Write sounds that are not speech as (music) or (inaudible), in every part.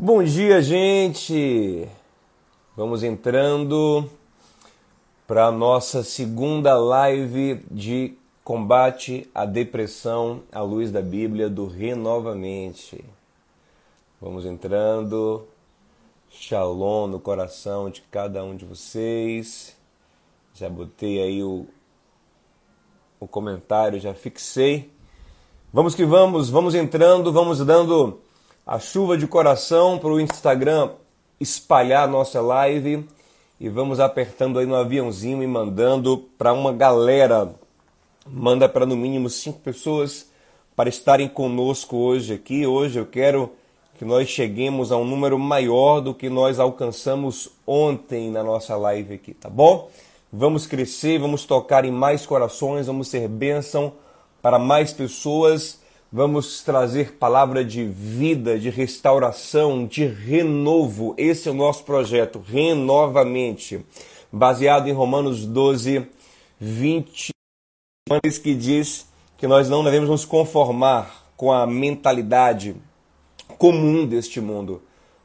Bom dia, gente! Vamos entrando para a nossa segunda live de combate à depressão à luz da Bíblia do Renovamente. Vamos entrando. Shalom no coração de cada um de vocês. Já botei aí o, o comentário, já fixei. Vamos que vamos, vamos entrando, vamos dando a chuva de coração para o Instagram espalhar nossa live e vamos apertando aí no aviãozinho e mandando para uma galera. Manda para no mínimo cinco pessoas para estarem conosco hoje aqui. Hoje eu quero que nós cheguemos a um número maior do que nós alcançamos ontem na nossa live aqui, tá bom? Vamos crescer, vamos tocar em mais corações, vamos ser bênção para mais pessoas Vamos trazer palavra de vida, de restauração, de renovo. Esse é o nosso projeto, renovamente, baseado em Romanos 12, 20, que diz que nós não devemos nos conformar com a mentalidade comum deste mundo,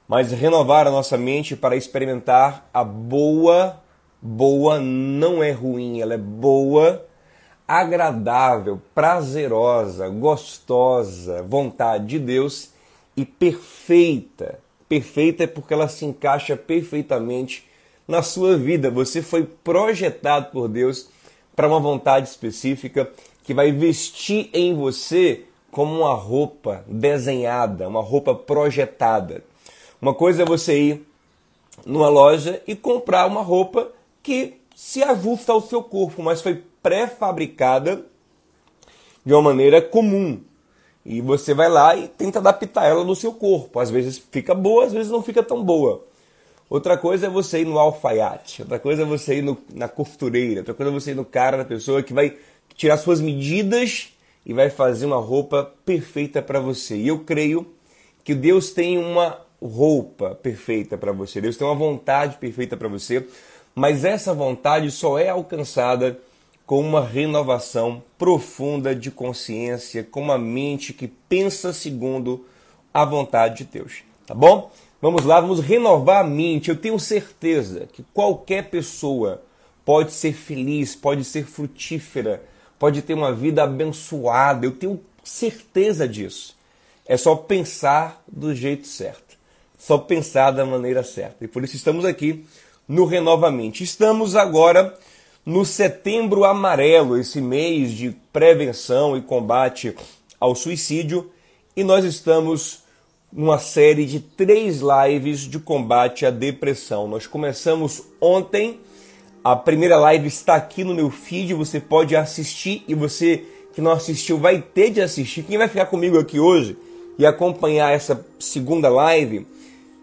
mas renovar a nossa mente para experimentar a boa, boa não é ruim, ela é boa agradável, prazerosa, gostosa vontade de Deus e perfeita. Perfeita é porque ela se encaixa perfeitamente na sua vida. Você foi projetado por Deus para uma vontade específica que vai vestir em você como uma roupa desenhada, uma roupa projetada. Uma coisa é você ir numa loja e comprar uma roupa que se ajusta ao seu corpo, mas foi pré-fabricada de uma maneira comum. E você vai lá e tenta adaptar ela no seu corpo. Às vezes fica boa, às vezes não fica tão boa. Outra coisa é você ir no alfaiate, outra coisa é você ir no, na costureira, outra coisa é você ir no cara da pessoa que vai tirar suas medidas e vai fazer uma roupa perfeita para você. E eu creio que Deus tem uma roupa perfeita para você, Deus tem uma vontade perfeita para você, mas essa vontade só é alcançada com uma renovação profunda de consciência, com uma mente que pensa segundo a vontade de Deus. Tá bom? Vamos lá, vamos renovar a mente. Eu tenho certeza que qualquer pessoa pode ser feliz, pode ser frutífera, pode ter uma vida abençoada. Eu tenho certeza disso. É só pensar do jeito certo, só pensar da maneira certa. E por isso estamos aqui no Renovamente. Estamos agora no Setembro Amarelo, esse mês de prevenção e combate ao suicídio, e nós estamos numa série de três lives de combate à depressão. Nós começamos ontem, a primeira live está aqui no meu feed, você pode assistir e você que não assistiu vai ter de assistir. Quem vai ficar comigo aqui hoje e acompanhar essa segunda live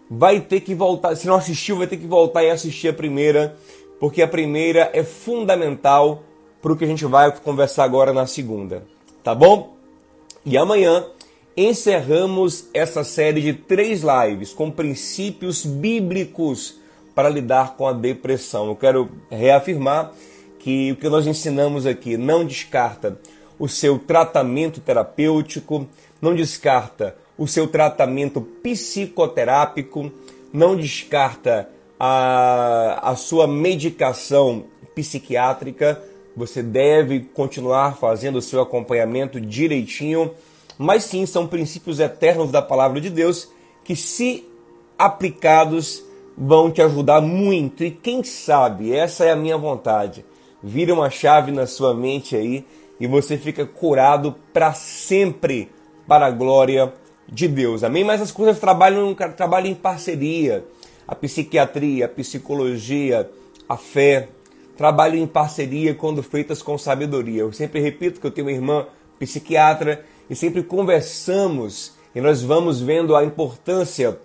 vai ter que voltar, se não assistiu, vai ter que voltar e assistir a primeira porque a primeira é fundamental para o que a gente vai conversar agora na segunda, tá bom? E amanhã encerramos essa série de três lives com princípios bíblicos para lidar com a depressão. Eu quero reafirmar que o que nós ensinamos aqui não descarta o seu tratamento terapêutico, não descarta o seu tratamento psicoterápico, não descarta a, a sua medicação psiquiátrica, você deve continuar fazendo o seu acompanhamento direitinho, mas sim são princípios eternos da palavra de Deus que, se aplicados, vão te ajudar muito. E quem sabe, essa é a minha vontade, vira uma chave na sua mente aí e você fica curado para sempre para a glória de Deus. Amém? Mas as coisas trabalham, trabalham em parceria a psiquiatria, a psicologia, a fé, trabalham em parceria quando feitas com sabedoria. Eu sempre repito que eu tenho uma irmã psiquiatra e sempre conversamos e nós vamos vendo a importância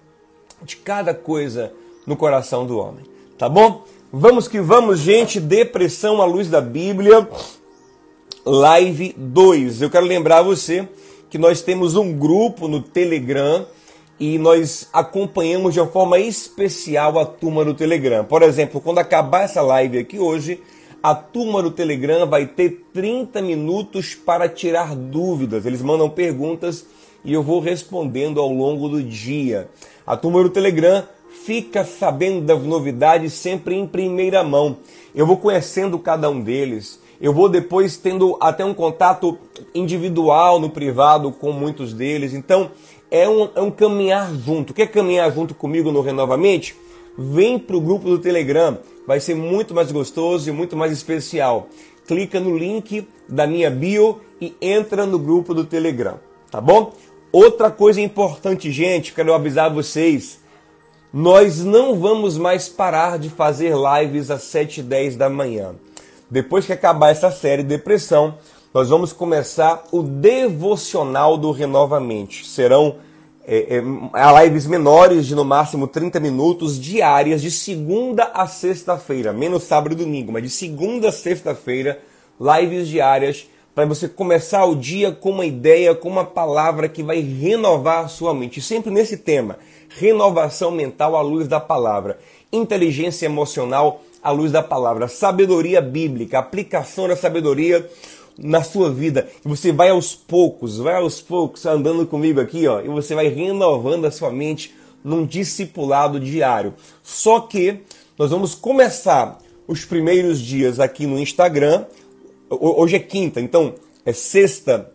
de cada coisa no coração do homem. Tá bom? Vamos que vamos, gente. Depressão à luz da Bíblia, live 2. Eu quero lembrar você que nós temos um grupo no Telegram e nós acompanhamos de uma forma especial a turma do Telegram. Por exemplo, quando acabar essa live aqui hoje, a turma do Telegram vai ter 30 minutos para tirar dúvidas. Eles mandam perguntas e eu vou respondendo ao longo do dia. A turma do Telegram fica sabendo das novidades sempre em primeira mão. Eu vou conhecendo cada um deles. Eu vou depois tendo até um contato individual no privado com muitos deles. Então é um, é um caminhar junto. Quer caminhar junto comigo no Renovamente? Vem para o grupo do Telegram. Vai ser muito mais gostoso e muito mais especial. Clica no link da minha bio e entra no grupo do Telegram, tá bom? Outra coisa importante, gente, quero avisar vocês. Nós não vamos mais parar de fazer lives às 7 e 10 da manhã. Depois que acabar essa série Depressão, nós vamos começar o devocional do Renovamente. Serão é, é, lives menores de no máximo 30 minutos diárias de segunda a sexta-feira, menos sábado e domingo, mas de segunda a sexta-feira, lives diárias para você começar o dia com uma ideia, com uma palavra que vai renovar a sua mente. Sempre nesse tema, renovação mental à luz da palavra, inteligência emocional à luz da palavra, sabedoria bíblica, aplicação da sabedoria na sua vida. Você vai aos poucos, vai aos poucos andando comigo aqui, ó, e você vai renovando a sua mente num discipulado diário. Só que nós vamos começar os primeiros dias aqui no Instagram. Hoje é quinta, então é sexta.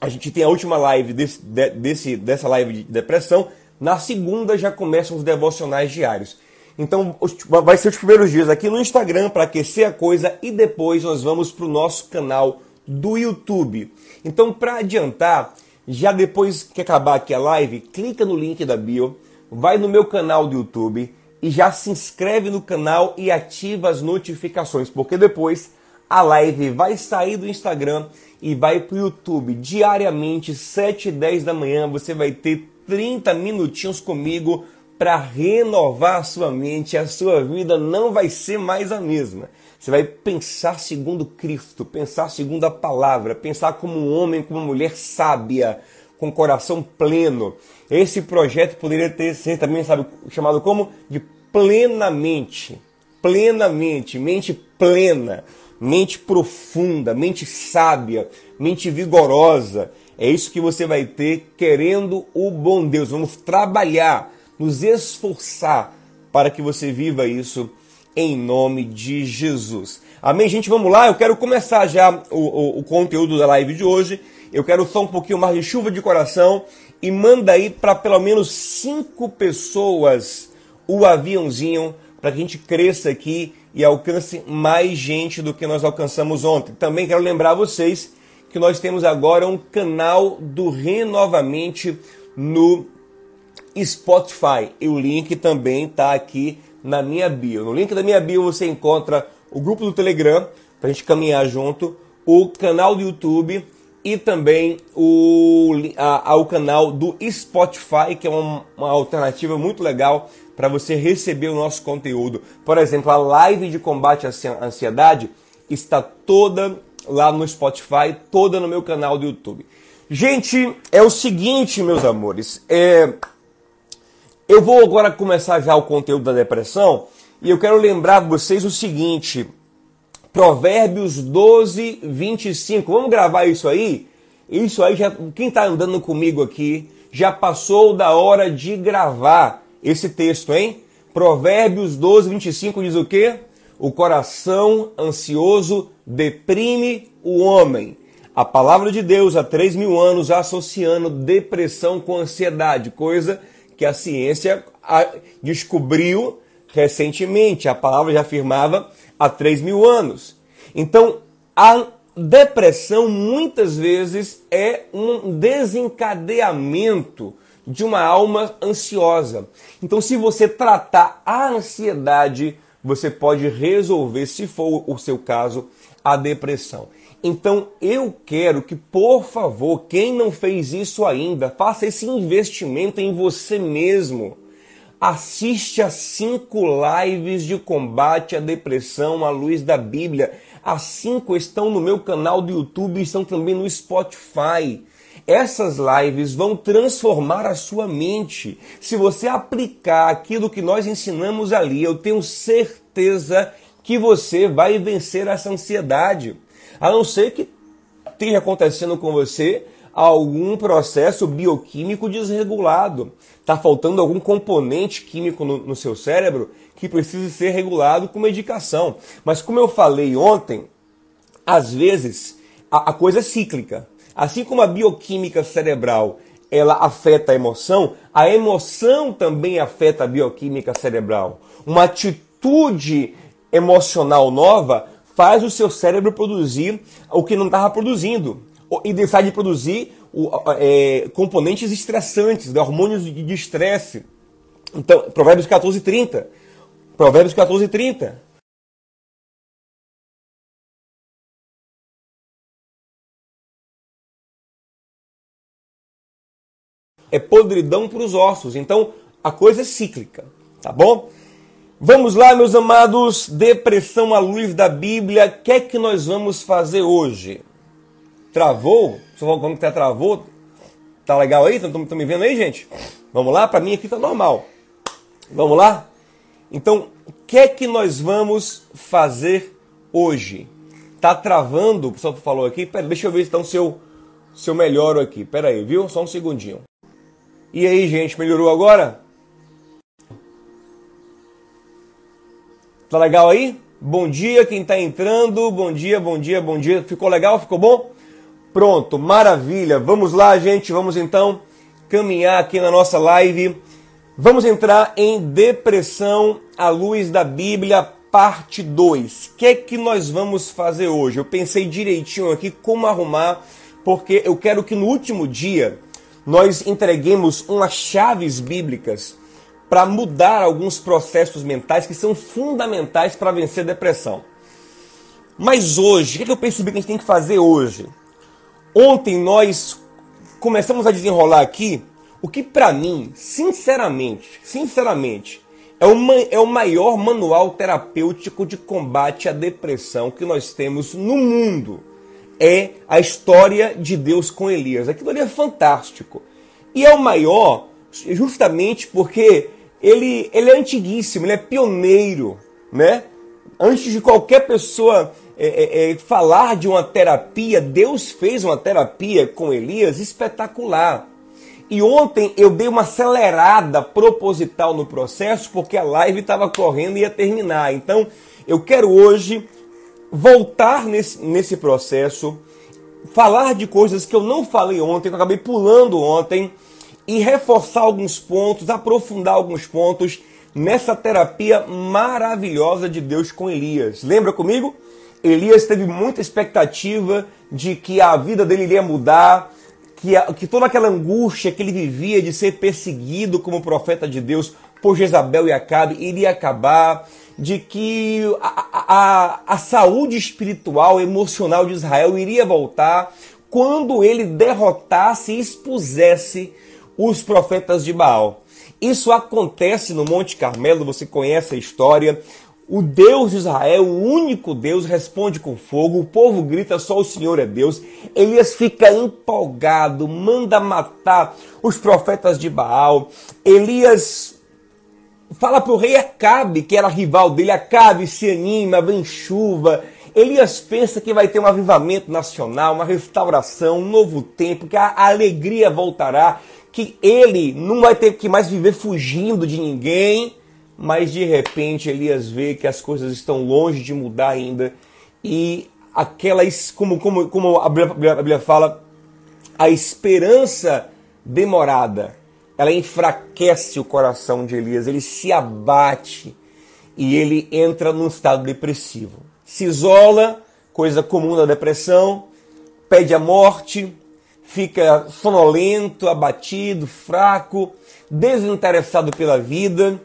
A gente tem a última live desse, desse, dessa live de depressão. Na segunda já começam os devocionais diários. Então vai ser os primeiros dias aqui no Instagram para aquecer a coisa e depois nós vamos para o nosso canal do YouTube. Então, para adiantar, já depois que acabar aqui a live, clica no link da bio, vai no meu canal do YouTube e já se inscreve no canal e ativa as notificações, porque depois a live vai sair do Instagram e vai para o YouTube. Diariamente, 7 e 10 da manhã, você vai ter 30 minutinhos comigo para renovar a sua mente. A sua vida não vai ser mais a mesma. Você vai pensar segundo Cristo, pensar segundo a palavra, pensar como um homem, como uma mulher sábia, com coração pleno. Esse projeto poderia ter ser também, sabe, chamado como de plenamente, plenamente, mente plena, mente profunda, mente sábia, mente vigorosa. É isso que você vai ter querendo o bom Deus. Vamos trabalhar, nos esforçar para que você viva isso em nome de Jesus. Amém, gente? Vamos lá. Eu quero começar já o, o, o conteúdo da live de hoje. Eu quero só um pouquinho mais de chuva de coração e manda aí para pelo menos cinco pessoas o aviãozinho para que a gente cresça aqui e alcance mais gente do que nós alcançamos ontem. Também quero lembrar vocês que nós temos agora um canal do Renovamente no Spotify. E o link também está aqui na minha bio. No link da minha bio você encontra o grupo do Telegram, para a gente caminhar junto, o canal do YouTube e também o a, ao canal do Spotify, que é uma, uma alternativa muito legal para você receber o nosso conteúdo. Por exemplo, a live de combate à ansiedade está toda lá no Spotify, toda no meu canal do YouTube. Gente, é o seguinte, meus amores, é, eu vou agora começar já o conteúdo da depressão e eu quero lembrar vocês o seguinte: Provérbios 12, 25. Vamos gravar isso aí? Isso aí, já, quem está andando comigo aqui já passou da hora de gravar esse texto, hein? Provérbios 12, 25 diz o quê? O coração ansioso deprime o homem. A palavra de Deus há 3 mil anos associando depressão com ansiedade, coisa que a ciência descobriu recentemente. A palavra já afirmava há 3 mil anos. Então, a depressão muitas vezes é um desencadeamento de uma alma ansiosa. Então, se você tratar a ansiedade, você pode resolver, se for o seu caso, a depressão. Então eu quero que, por favor, quem não fez isso ainda, faça esse investimento em você mesmo. Assiste a cinco lives de combate à depressão à luz da Bíblia. As cinco estão no meu canal do YouTube e estão também no Spotify. Essas lives vão transformar a sua mente. Se você aplicar aquilo que nós ensinamos ali, eu tenho certeza que você vai vencer essa ansiedade. A não ser que esteja acontecendo com você algum processo bioquímico desregulado. Está faltando algum componente químico no, no seu cérebro que precisa ser regulado com medicação. Mas como eu falei ontem, às vezes a, a coisa é cíclica. Assim como a bioquímica cerebral ela afeta a emoção, a emoção também afeta a bioquímica cerebral. Uma atitude emocional nova faz o seu cérebro produzir o que não estava produzindo e deixar de produzir é, componentes estressantes, né, hormônios de estresse. Então, Provérbios 14, 30. Provérbios 14, 30. É podridão para os ossos. Então, a coisa é cíclica, tá bom? Vamos lá, meus amados, depressão à luz da Bíblia. O que é que nós vamos fazer hoje? Travou? Falando que tá travou. Tá legal aí? Estão me vendo aí, gente? Vamos lá? Para mim aqui tá normal. Vamos lá? Então, o que é que nós vamos fazer hoje? Tá travando? O pessoal falou aqui. Pera, deixa eu ver então se eu, se eu melhoro aqui. Pera aí, viu? Só um segundinho. E aí, gente, melhorou agora? Tá legal aí? Bom dia quem está entrando. Bom dia, bom dia, bom dia. Ficou legal? Ficou bom? Pronto, maravilha. Vamos lá, gente. Vamos então caminhar aqui na nossa live. Vamos entrar em depressão à luz da Bíblia, parte 2. O que é que nós vamos fazer hoje? Eu pensei direitinho aqui como arrumar, porque eu quero que no último dia nós entreguemos umas chaves bíblicas para mudar alguns processos mentais que são fundamentais para vencer a depressão. Mas hoje, o que, é eu percebi que a gente tem que fazer hoje? Ontem nós começamos a desenrolar aqui o que para mim, sinceramente, sinceramente, é, uma, é o maior manual terapêutico de combate à depressão que nós temos no mundo. É a história de Deus com Elias. Aquilo ali é fantástico. E é o maior justamente porque ele, ele é antiguíssimo, ele é pioneiro, né? Antes de qualquer pessoa é, é, é, falar de uma terapia, Deus fez uma terapia com Elias espetacular. E ontem eu dei uma acelerada proposital no processo, porque a live estava correndo e ia terminar. Então eu quero hoje voltar nesse, nesse processo, falar de coisas que eu não falei ontem, que eu acabei pulando ontem e reforçar alguns pontos, aprofundar alguns pontos nessa terapia maravilhosa de Deus com Elias. Lembra comigo? Elias teve muita expectativa de que a vida dele iria mudar, que, a, que toda aquela angústia que ele vivia de ser perseguido como profeta de Deus por Jezabel e Acabe iria acabar, de que a, a, a saúde espiritual, emocional de Israel iria voltar quando ele derrotasse e expusesse os profetas de Baal. Isso acontece no Monte Carmelo, você conhece a história. O Deus de Israel, o único Deus, responde com fogo. O povo grita: só o Senhor é Deus. Elias fica empolgado, manda matar os profetas de Baal. Elias fala para o rei Acabe, que era rival dele: Acabe, se anima, vem chuva. Elias pensa que vai ter um avivamento nacional, uma restauração, um novo tempo, que a alegria voltará que ele não vai ter que mais viver fugindo de ninguém, mas de repente Elias vê que as coisas estão longe de mudar ainda e aquela, como, como, como a Bíblia, fala, a esperança demorada, ela enfraquece o coração de Elias, ele se abate e ele entra num estado depressivo. Se isola, coisa comum da depressão, pede a morte, fica sonolento, abatido, fraco, desinteressado pela vida.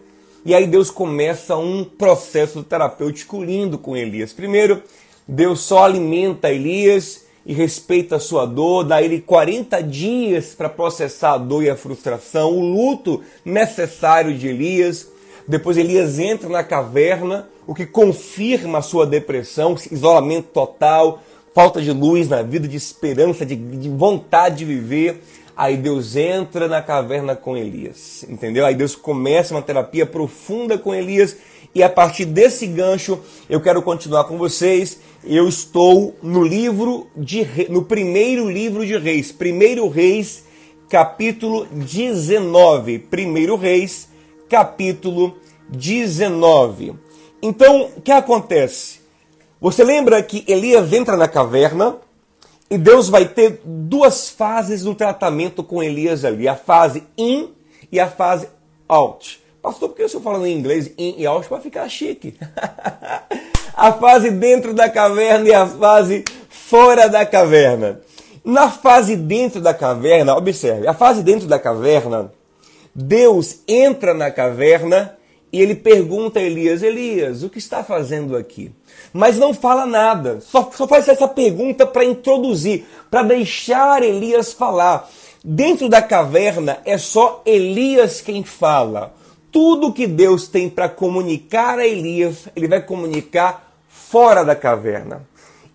E aí Deus começa um processo terapêutico lindo com Elias. Primeiro, Deus só alimenta Elias e respeita a sua dor, dá ele 40 dias para processar a dor e a frustração, o luto necessário de Elias. Depois Elias entra na caverna, o que confirma a sua depressão, isolamento total, falta de luz na vida, de esperança, de, de vontade de viver. Aí Deus entra na caverna com Elias, entendeu? Aí Deus começa uma terapia profunda com Elias E a partir desse gancho, eu quero continuar com vocês. Eu estou no livro de no primeiro livro de Reis, Primeiro Reis, capítulo 19. Primeiro Reis, capítulo 19. Então, o que acontece? Você lembra que Elias entra na caverna e Deus vai ter duas fases no tratamento com Elias ali: a fase in e a fase out. Pastor, por que eu estou falando em inglês in e out para ficar chique? (laughs) a fase dentro da caverna e a fase fora da caverna. Na fase dentro da caverna, observe, a fase dentro da caverna, Deus entra na caverna e ele pergunta a Elias: Elias, o que está fazendo aqui? Mas não fala nada, só, só faz essa pergunta para introduzir, para deixar Elias falar. Dentro da caverna é só Elias quem fala. Tudo que Deus tem para comunicar a Elias, ele vai comunicar fora da caverna.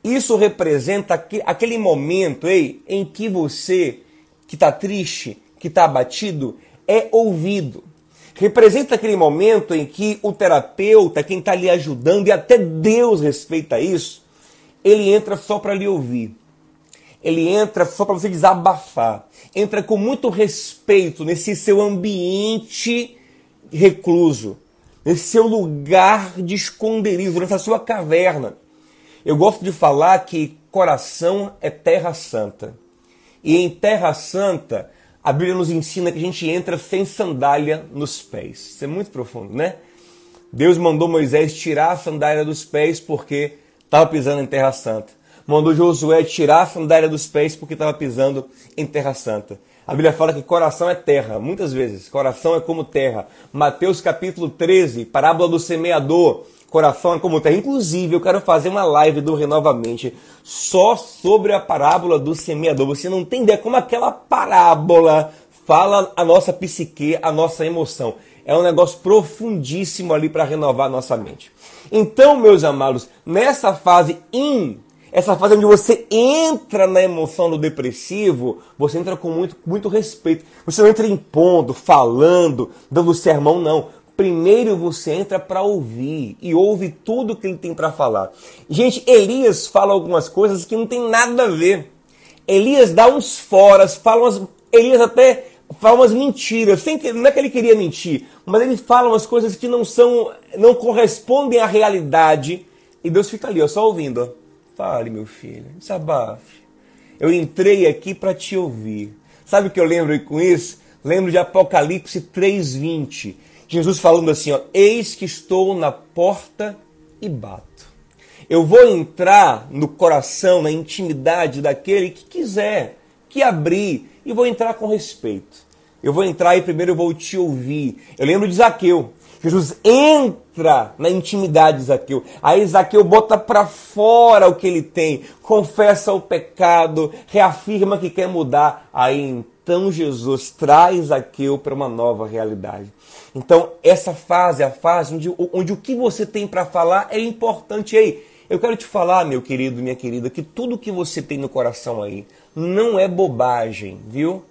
Isso representa aquele momento ei, em que você, que está triste, que está abatido, é ouvido representa aquele momento em que o terapeuta, quem está lhe ajudando, e até Deus respeita isso, ele entra só para lhe ouvir. Ele entra só para você desabafar. Entra com muito respeito nesse seu ambiente recluso, nesse seu lugar de esconderijo, nessa sua caverna. Eu gosto de falar que coração é terra santa. E em terra santa, a Bíblia nos ensina que a gente entra sem sandália nos pés. Isso é muito profundo, né? Deus mandou Moisés tirar a sandália dos pés porque estava pisando em terra santa. Mandou Josué tirar a sandália dos pés porque estava pisando em terra santa. A Bíblia fala que coração é terra, muitas vezes. Coração é como terra. Mateus capítulo 13, parábola do semeador coração é como terra. Inclusive, eu quero fazer uma live do Renovamente só sobre a parábola do semeador. Você não tem ideia como aquela parábola fala a nossa psique, a nossa emoção. É um negócio profundíssimo ali para renovar a nossa mente. Então, meus amados, nessa fase in, essa fase onde você entra na emoção do depressivo, você entra com muito, muito respeito. Você não entra impondo, falando, dando sermão, não primeiro você entra para ouvir e ouve tudo que ele tem para falar. Gente, Elias fala algumas coisas que não tem nada a ver. Elias dá uns foras, fala umas, Elias até fala umas mentiras, sem que, não é que ele queria mentir, mas ele fala umas coisas que não são, não correspondem à realidade. E Deus fica ali, ó, só ouvindo. Ó. Fale, meu filho, desabafe. Eu entrei aqui para te ouvir. Sabe o que eu lembro com isso? Lembro de Apocalipse 3:20 Jesus falando assim, ó, eis que estou na porta e bato. Eu vou entrar no coração, na intimidade daquele que quiser, que abrir, e vou entrar com respeito. Eu vou entrar e primeiro eu vou te ouvir. Eu lembro de Zaqueu. Jesus entra na intimidade de Zaqueu. Aí Zaqueu bota para fora o que ele tem, confessa o pecado, reafirma que quer mudar. Aí então Jesus traz Zaqueu para uma nova realidade. Então, essa fase é a fase onde, onde o que você tem para falar é importante. aí. Eu quero te falar, meu querido, minha querida, que tudo que você tem no coração aí não é bobagem, viu?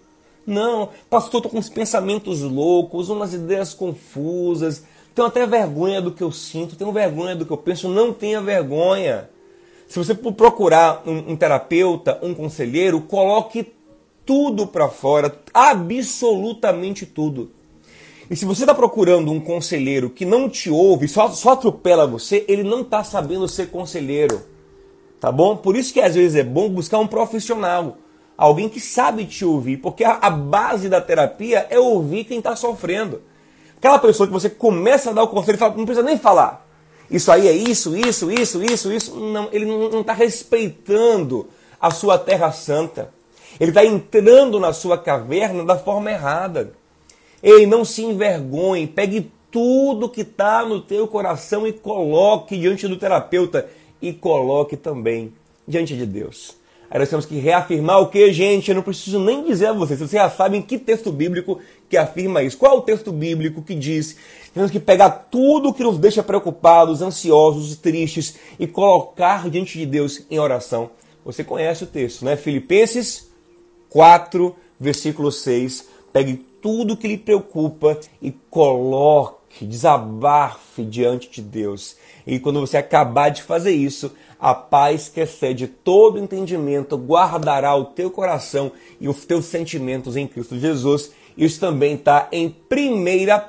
Não, pastor, tô com uns pensamentos loucos, umas ideias confusas, tenho até vergonha do que eu sinto, tenho vergonha do que eu penso, não tenha vergonha. Se você procurar um, um terapeuta, um conselheiro, coloque tudo para fora, absolutamente tudo. E se você está procurando um conselheiro que não te ouve, só, só atropela você, ele não está sabendo ser conselheiro. Tá bom? Por isso que às vezes é bom buscar um profissional. Alguém que sabe te ouvir. Porque a, a base da terapia é ouvir quem está sofrendo. Aquela pessoa que você começa a dar o conselho e fala, não precisa nem falar. Isso aí é isso, isso, isso, isso, isso. Não, ele não está respeitando a sua terra santa. Ele está entrando na sua caverna da forma errada. Ei, não se envergonhe, pegue tudo que está no teu coração e coloque diante do terapeuta e coloque também diante de Deus. Aí nós temos que reafirmar o que, gente? Eu não preciso nem dizer a vocês, vocês já sabem que texto bíblico que afirma isso. Qual é o texto bíblico que diz temos que pegar tudo que nos deixa preocupados, ansiosos, tristes e colocar diante de Deus em oração? Você conhece o texto, né? Filipenses 4, versículo 6. Pegue tudo que lhe preocupa e coloque desabafe diante de Deus. E quando você acabar de fazer isso, a paz que excede todo entendimento guardará o teu coração e os teus sentimentos em Cristo Jesus. Isso também está em 1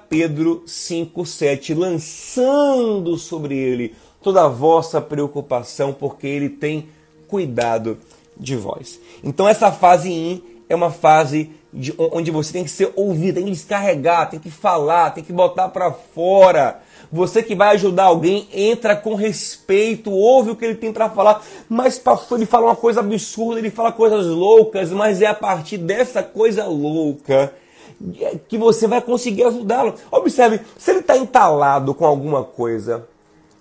Pedro 5,7, lançando sobre ele toda a vossa preocupação, porque ele tem cuidado de vós. Então essa fase in é uma fase de, onde você tem que ser ouvido, tem que descarregar, tem que falar, tem que botar para fora você que vai ajudar alguém, entra com respeito, ouve o que ele tem para falar. Mas pastor, ele fala uma coisa absurda, ele fala coisas loucas, mas é a partir dessa coisa louca que você vai conseguir ajudá-lo. Observe, se ele está entalado com alguma coisa,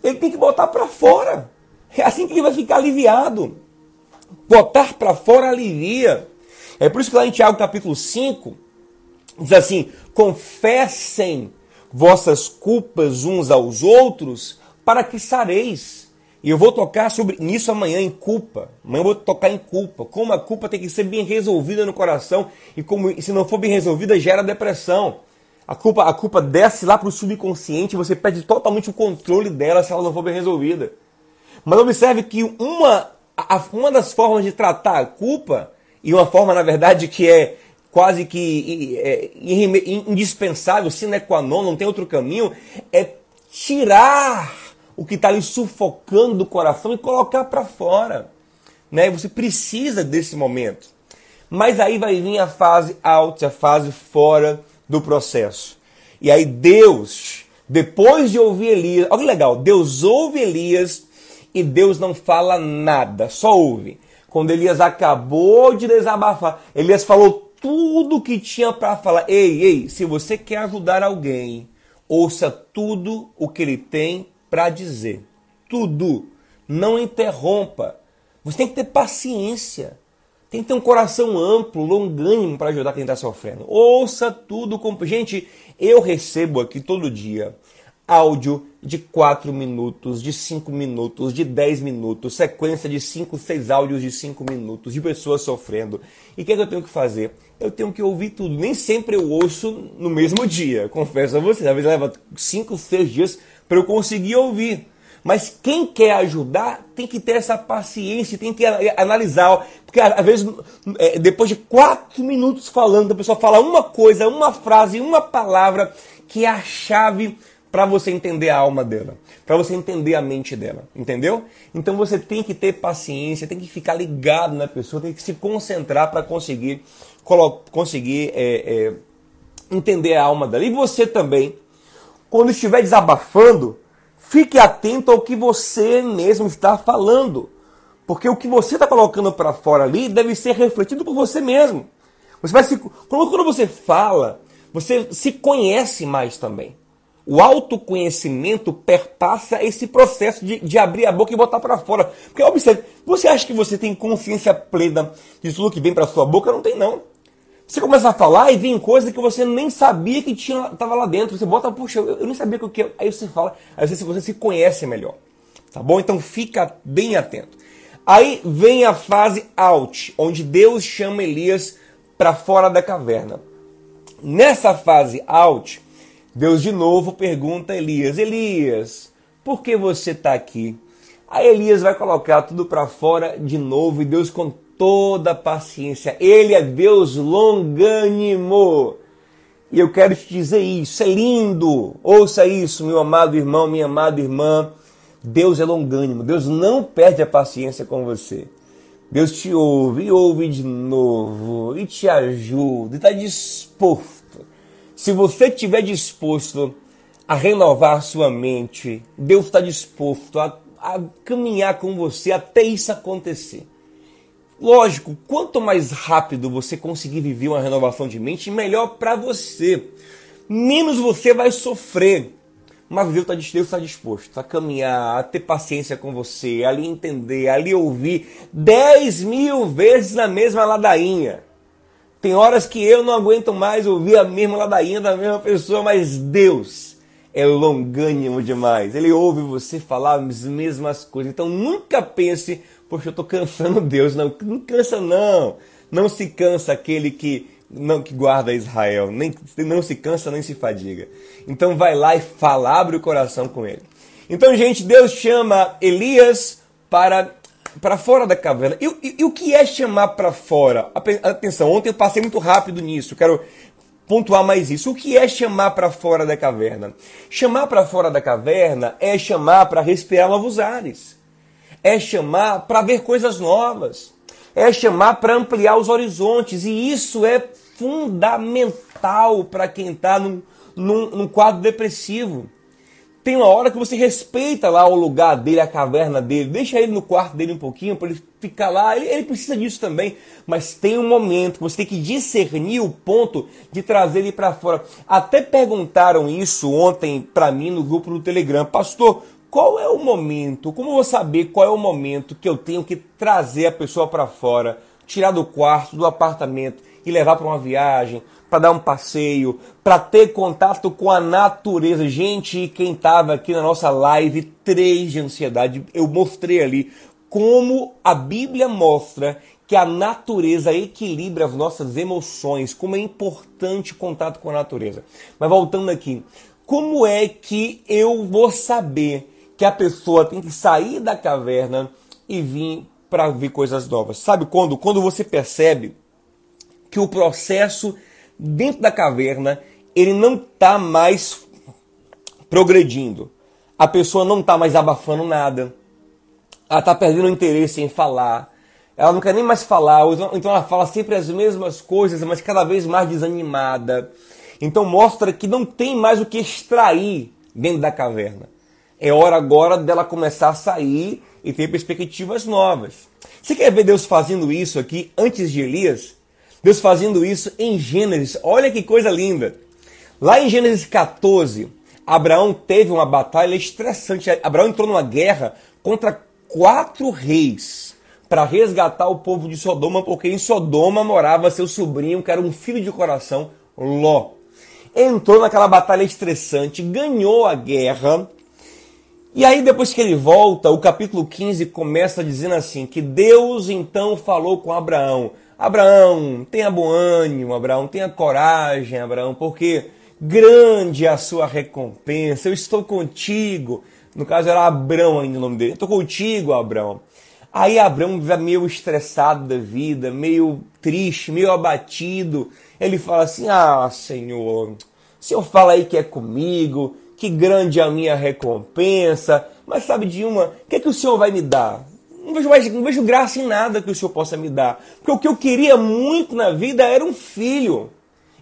ele tem que botar para fora. É assim que ele vai ficar aliviado. Botar para fora alivia. É por isso que lá em Tiago capítulo 5, diz assim: confessem vossas culpas uns aos outros, para que sareis. E eu vou tocar sobre nisso amanhã em culpa. Amanhã eu vou tocar em culpa. Como a culpa tem que ser bem resolvida no coração e como se não for bem resolvida gera depressão. A culpa, a culpa desce lá para o subconsciente, você perde totalmente o controle dela se ela não for bem resolvida. Mas observe que uma, a, uma das formas de tratar a culpa, e uma forma, na verdade, que é quase que é, indispensável, sine qua non, não tem outro caminho, é tirar o que está ali sufocando do coração e colocar para fora. Né? Você precisa desse momento. Mas aí vai vir a fase out, a fase fora do processo. E aí Deus, depois de ouvir Elias, olha que legal, Deus ouve Elias e Deus não fala nada, só ouve. Quando Elias acabou de desabafar, Elias falou tudo que tinha para falar. Ei, ei, se você quer ajudar alguém, ouça tudo o que ele tem para dizer. Tudo. Não interrompa. Você tem que ter paciência. Tem que ter um coração amplo, longânimo para ajudar quem está sofrendo. Ouça tudo. Com... Gente, eu recebo aqui todo dia áudio de 4 minutos, de 5 minutos, de 10 minutos, sequência de 5, 6 áudios de 5 minutos, de pessoas sofrendo. E o que, é que eu tenho que fazer? Eu tenho que ouvir tudo. Nem sempre eu ouço no mesmo dia, confesso a vocês. Às vezes leva 5, 6 dias para eu conseguir ouvir. Mas quem quer ajudar tem que ter essa paciência, tem que analisar. Porque às vezes, é, depois de quatro minutos falando, a pessoa fala uma coisa, uma frase, uma palavra que é a chave para você entender a alma dela, para você entender a mente dela, entendeu? Então você tem que ter paciência, tem que ficar ligado na pessoa, tem que se concentrar para conseguir conseguir é, é, entender a alma dela. E você também, quando estiver desabafando, fique atento ao que você mesmo está falando, porque o que você está colocando para fora ali deve ser refletido por você mesmo. Você vai se, quando você fala, você se conhece mais também. O autoconhecimento perpassa esse processo de, de abrir a boca e botar para fora. Porque observe, você acha que você tem consciência plena de tudo que vem para sua boca? Não tem não. Você começa a falar e vem coisa que você nem sabia que tinha estava lá dentro. Você bota, puxa, eu, eu nem sabia o que. Aí você fala, aí você, você se conhece melhor. Tá bom? Então fica bem atento. Aí vem a fase out, onde Deus chama Elias para fora da caverna. Nessa fase out, Deus de novo pergunta a Elias: Elias, por que você está aqui? Aí Elias vai colocar tudo para fora de novo e Deus com toda a paciência. Ele é Deus longânimo. E eu quero te dizer isso, é lindo. Ouça isso, meu amado irmão, minha amada irmã. Deus é longânimo. Deus não perde a paciência com você. Deus te ouve e ouve de novo e te ajuda e está disposto se você estiver disposto a renovar sua mente, Deus está disposto a, a caminhar com você até isso acontecer. Lógico, quanto mais rápido você conseguir viver uma renovação de mente, melhor para você. Menos você vai sofrer. Mas Deus está tá disposto a caminhar, a ter paciência com você, a lhe entender, a lhe ouvir 10 mil vezes na mesma ladainha. Tem horas que eu não aguento mais ouvir a mesma ladainha da mesma pessoa, mas Deus é longânimo demais. Ele ouve você falar as mesmas coisas. Então nunca pense, poxa, eu estou cansando Deus. Não, não cansa não. Não se cansa aquele que não que guarda Israel, nem não se cansa nem se fadiga. Então vai lá e fala, abre o coração com ele. Então, gente, Deus chama Elias para para fora da caverna. E, e, e o que é chamar para fora? Atenção, ontem eu passei muito rápido nisso. Quero pontuar mais isso. O que é chamar para fora da caverna? Chamar para fora da caverna é chamar para respirar novos ares. É chamar para ver coisas novas. É chamar para ampliar os horizontes. E isso é fundamental para quem está num, num, num quadro depressivo tem uma hora que você respeita lá o lugar dele, a caverna dele, deixa ele no quarto dele um pouquinho para ele ficar lá. Ele, ele, precisa disso também, mas tem um momento que você tem que discernir o ponto de trazer ele para fora. Até perguntaram isso ontem para mim no grupo do Telegram, pastor. Qual é o momento? Como eu vou saber qual é o momento que eu tenho que trazer a pessoa para fora, tirar do quarto, do apartamento e levar para uma viagem, para dar um passeio, para ter contato com a natureza. Gente, quem estava aqui na nossa live 3 de ansiedade, eu mostrei ali como a Bíblia mostra que a natureza equilibra as nossas emoções, como é importante o contato com a natureza. Mas voltando aqui, como é que eu vou saber que a pessoa tem que sair da caverna e vir para ver coisas novas? Sabe quando? Quando você percebe que o processo dentro da caverna, ele não está mais progredindo. A pessoa não está mais abafando nada. Ela está perdendo interesse em falar. Ela não quer nem mais falar. Então ela fala sempre as mesmas coisas, mas cada vez mais desanimada. Então mostra que não tem mais o que extrair dentro da caverna. É hora agora dela começar a sair e ter perspectivas novas. Você quer ver Deus fazendo isso aqui antes de Elias? Deus fazendo isso em Gênesis. Olha que coisa linda. Lá em Gênesis 14, Abraão teve uma batalha estressante. Abraão entrou numa guerra contra quatro reis para resgatar o povo de Sodoma, porque em Sodoma morava seu sobrinho, que era um filho de coração, Ló. Entrou naquela batalha estressante, ganhou a guerra. E aí, depois que ele volta, o capítulo 15 começa dizendo assim: que Deus então falou com Abraão: Abraão, tenha bom ânimo, Abraão, tenha coragem, Abraão, porque grande é a sua recompensa, eu estou contigo. No caso era Abraão ainda o nome dele. Estou contigo, Abraão. Aí Abraão meio estressado da vida, meio triste, meio abatido. Ele fala assim: Ah, Senhor, o Senhor fala aí que é comigo, que grande é a minha recompensa. Mas sabe de uma, o que, é que o Senhor vai me dar? Não vejo, mais, não vejo graça em nada que o Senhor possa me dar. Porque o que eu queria muito na vida era um filho.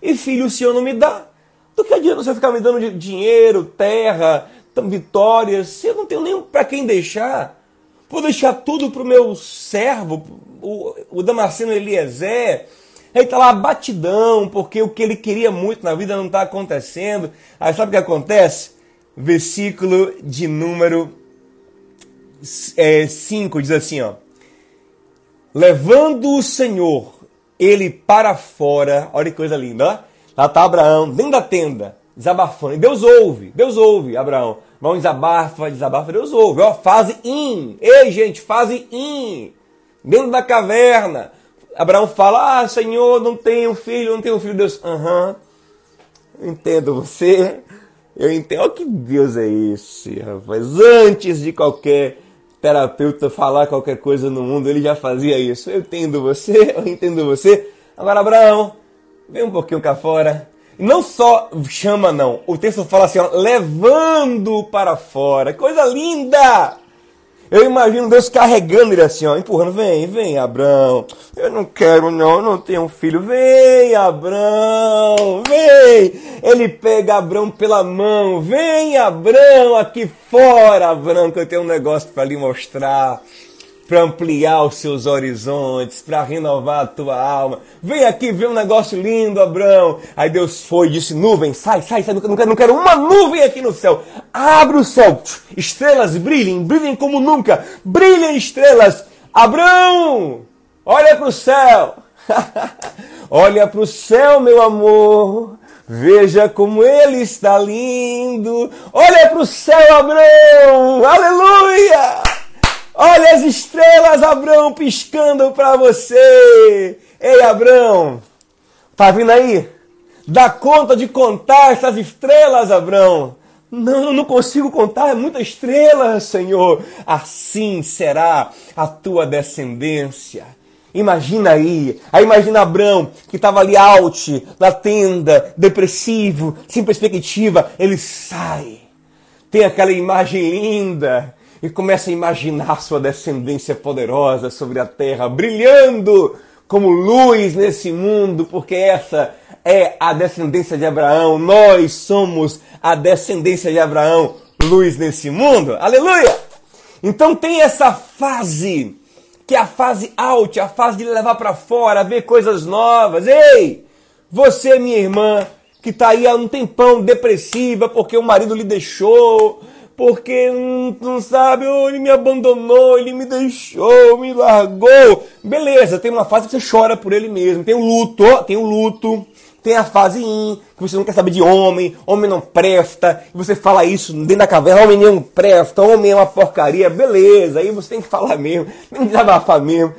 E filho o Senhor não me dá. Do que adianta você ficar me dando dinheiro, terra, vitórias, se eu não tenho nem para quem deixar? Vou deixar tudo para o meu servo, o, o Damasceno Eliezer. Ele está lá batidão, porque o que ele queria muito na vida não está acontecendo. Aí sabe o que acontece? Versículo de número é, 5 diz assim, ó. Levando o Senhor ele para fora, olha que coisa linda, ó. Lá está Abraão, dentro da tenda, desabafando. E Deus ouve, Deus ouve, Abraão. Vão desabafa, desabafa, Deus ouve. Ó, fase in. Ei, gente, fase in. Dentro da caverna. Abraão fala: Ah, Senhor, não tenho filho, não tenho filho. Deus, aham. Uh -huh. Entendo você. Eu entendo. Olha que Deus é esse, rapaz. Antes de qualquer terapeuta falar qualquer coisa no mundo, ele já fazia isso. Eu entendo você, eu entendo você. Agora, Abraão, vem um pouquinho cá fora. Não só chama, não. O texto fala assim, ó, levando para fora. Coisa linda! Eu imagino Deus carregando ele assim, ó, empurrando. Vem, vem, Abraão. Eu não quero, não, eu não tenho um filho. Vem, Abraão, vem. Ele pega Abraão pela mão. Vem, Abraão, aqui fora, Abraão, que eu tenho um negócio para lhe mostrar para ampliar os seus horizontes, para renovar a tua alma. Vem aqui ver um negócio lindo, Abraão. Aí Deus foi e disse: nuvem, sai, sai, sai, não quero, não quero uma nuvem aqui no céu. Abre o céu, estrelas brilhem, brilhem como nunca, brilhem estrelas. Abraão, olha para o céu. (laughs) olha para o céu, meu amor. Veja como ele está lindo. Olha para o céu, Abraão. Aleluia! Olha as estrelas, Abraão, piscando para você. Ei, Abraão, Tá vindo aí? Dá conta de contar essas estrelas, Abraão? Não, não consigo contar, é muita estrela, Senhor. Assim será a tua descendência. Imagina aí, aí imagina Abraão, que estava ali out, na tenda, depressivo, sem perspectiva, ele sai, tem aquela imagem linda e começa a imaginar sua descendência poderosa sobre a terra, brilhando como luz nesse mundo, porque essa é a descendência de Abraão, nós somos a descendência de Abraão, luz nesse mundo, aleluia! Então tem essa fase que é a fase out, a fase de levar para fora, ver coisas novas. Ei, você, minha irmã, que está aí há um tempão depressiva porque o marido lhe deixou, porque não, sabe, ele me abandonou, ele me deixou, me largou. Beleza, tem uma fase que você chora por ele mesmo, tem o luto, tem o luto, tem a fase in, que você não quer saber de homem, homem não presta, e você fala isso dentro da caverna, homem não presta, homem é uma porcaria, beleza, aí você tem que falar mesmo, tem que desabafar mesmo.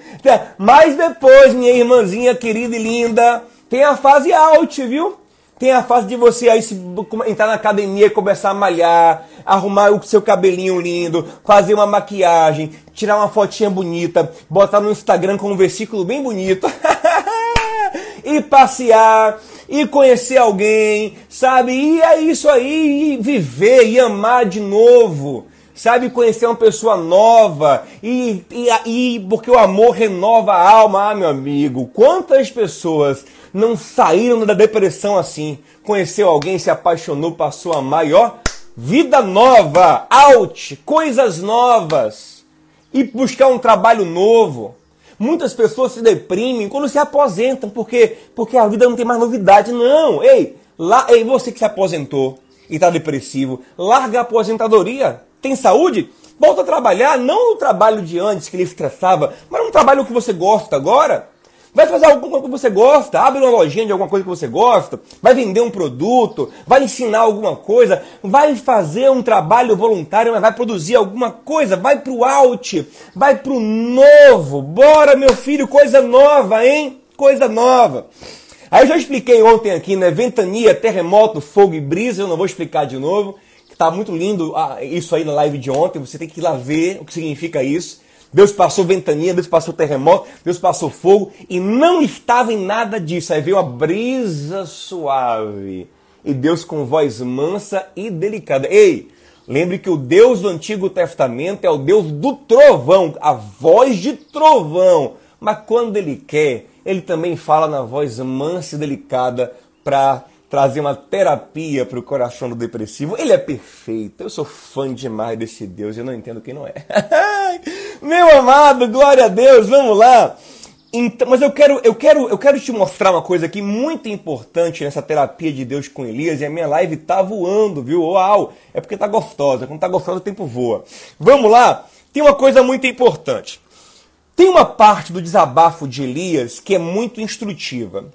Mas depois, minha irmãzinha querida e linda, tem a fase out, viu? Tem a fase de você aí se, entrar na academia e começar a malhar, arrumar o seu cabelinho lindo, fazer uma maquiagem, tirar uma fotinha bonita, botar no Instagram com um versículo bem bonito. (laughs) e passear, e conhecer alguém, sabe? E é isso aí, e viver, e amar de novo, sabe? Conhecer uma pessoa nova, e, e, e porque o amor renova a alma, ah, meu amigo. Quantas pessoas não saíram da depressão assim? Conheceu alguém, se apaixonou, passou a ó, vida nova, out, coisas novas, e buscar um trabalho novo Muitas pessoas se deprimem quando se aposentam, porque, porque a vida não tem mais novidade. Não, ei, lá, ei, você que se aposentou e está depressivo, larga a aposentadoria. Tem saúde? Volta a trabalhar, não no trabalho de antes que lhe estressava, mas no trabalho que você gosta agora. Vai fazer alguma coisa que você gosta, abre uma lojinha de alguma coisa que você gosta, vai vender um produto, vai ensinar alguma coisa, vai fazer um trabalho voluntário, mas vai produzir alguma coisa, vai pro out, vai pro novo. Bora, meu filho, coisa nova, hein? Coisa nova. Aí eu já expliquei ontem aqui, né? Ventania, terremoto, fogo e brisa, eu não vou explicar de novo, tá muito lindo ah, isso aí na live de ontem, você tem que ir lá ver o que significa isso. Deus passou ventania, Deus passou terremoto, Deus passou fogo e não estava em nada disso. Aí veio a brisa suave e Deus com voz mansa e delicada. Ei, lembre que o Deus do Antigo Testamento é o Deus do trovão, a voz de trovão. Mas quando ele quer, ele também fala na voz mansa e delicada para trazer uma terapia para o coração do depressivo. Ele é perfeito. Eu sou fã demais desse Deus. Eu não entendo quem não é. (laughs) Meu amado, glória a Deus. Vamos lá. Então, mas eu quero, eu quero, eu quero te mostrar uma coisa aqui muito importante nessa terapia de Deus com Elias e a minha live tá voando, viu? Uau! É porque tá gostosa. Quando tá gostosa, o tempo voa. Vamos lá. Tem uma coisa muito importante. Tem uma parte do desabafo de Elias que é muito instrutiva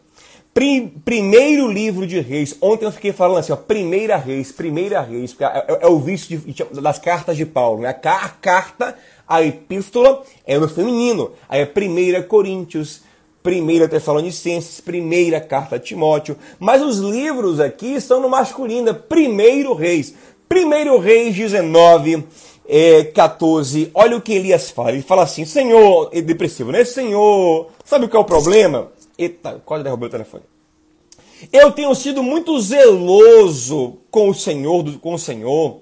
primeiro livro de Reis. Ontem eu fiquei falando assim, ó, primeira Reis, primeira Reis, porque é, é, é o vício de, das cartas de Paulo, né? A carta, a epístola é no feminino. Aí é primeira Coríntios, primeira Tessalonicenses, primeira carta a Timóteo. Mas os livros aqui são no masculino, é primeiro Reis. Primeiro Reis 19, é, 14. Olha o que Elias fala. Ele fala assim, Senhor, é depressivo, né? Senhor, sabe o que é o problema? Eita, quase derrubei o telefone. Eu tenho sido muito zeloso com o Senhor, com o Senhor.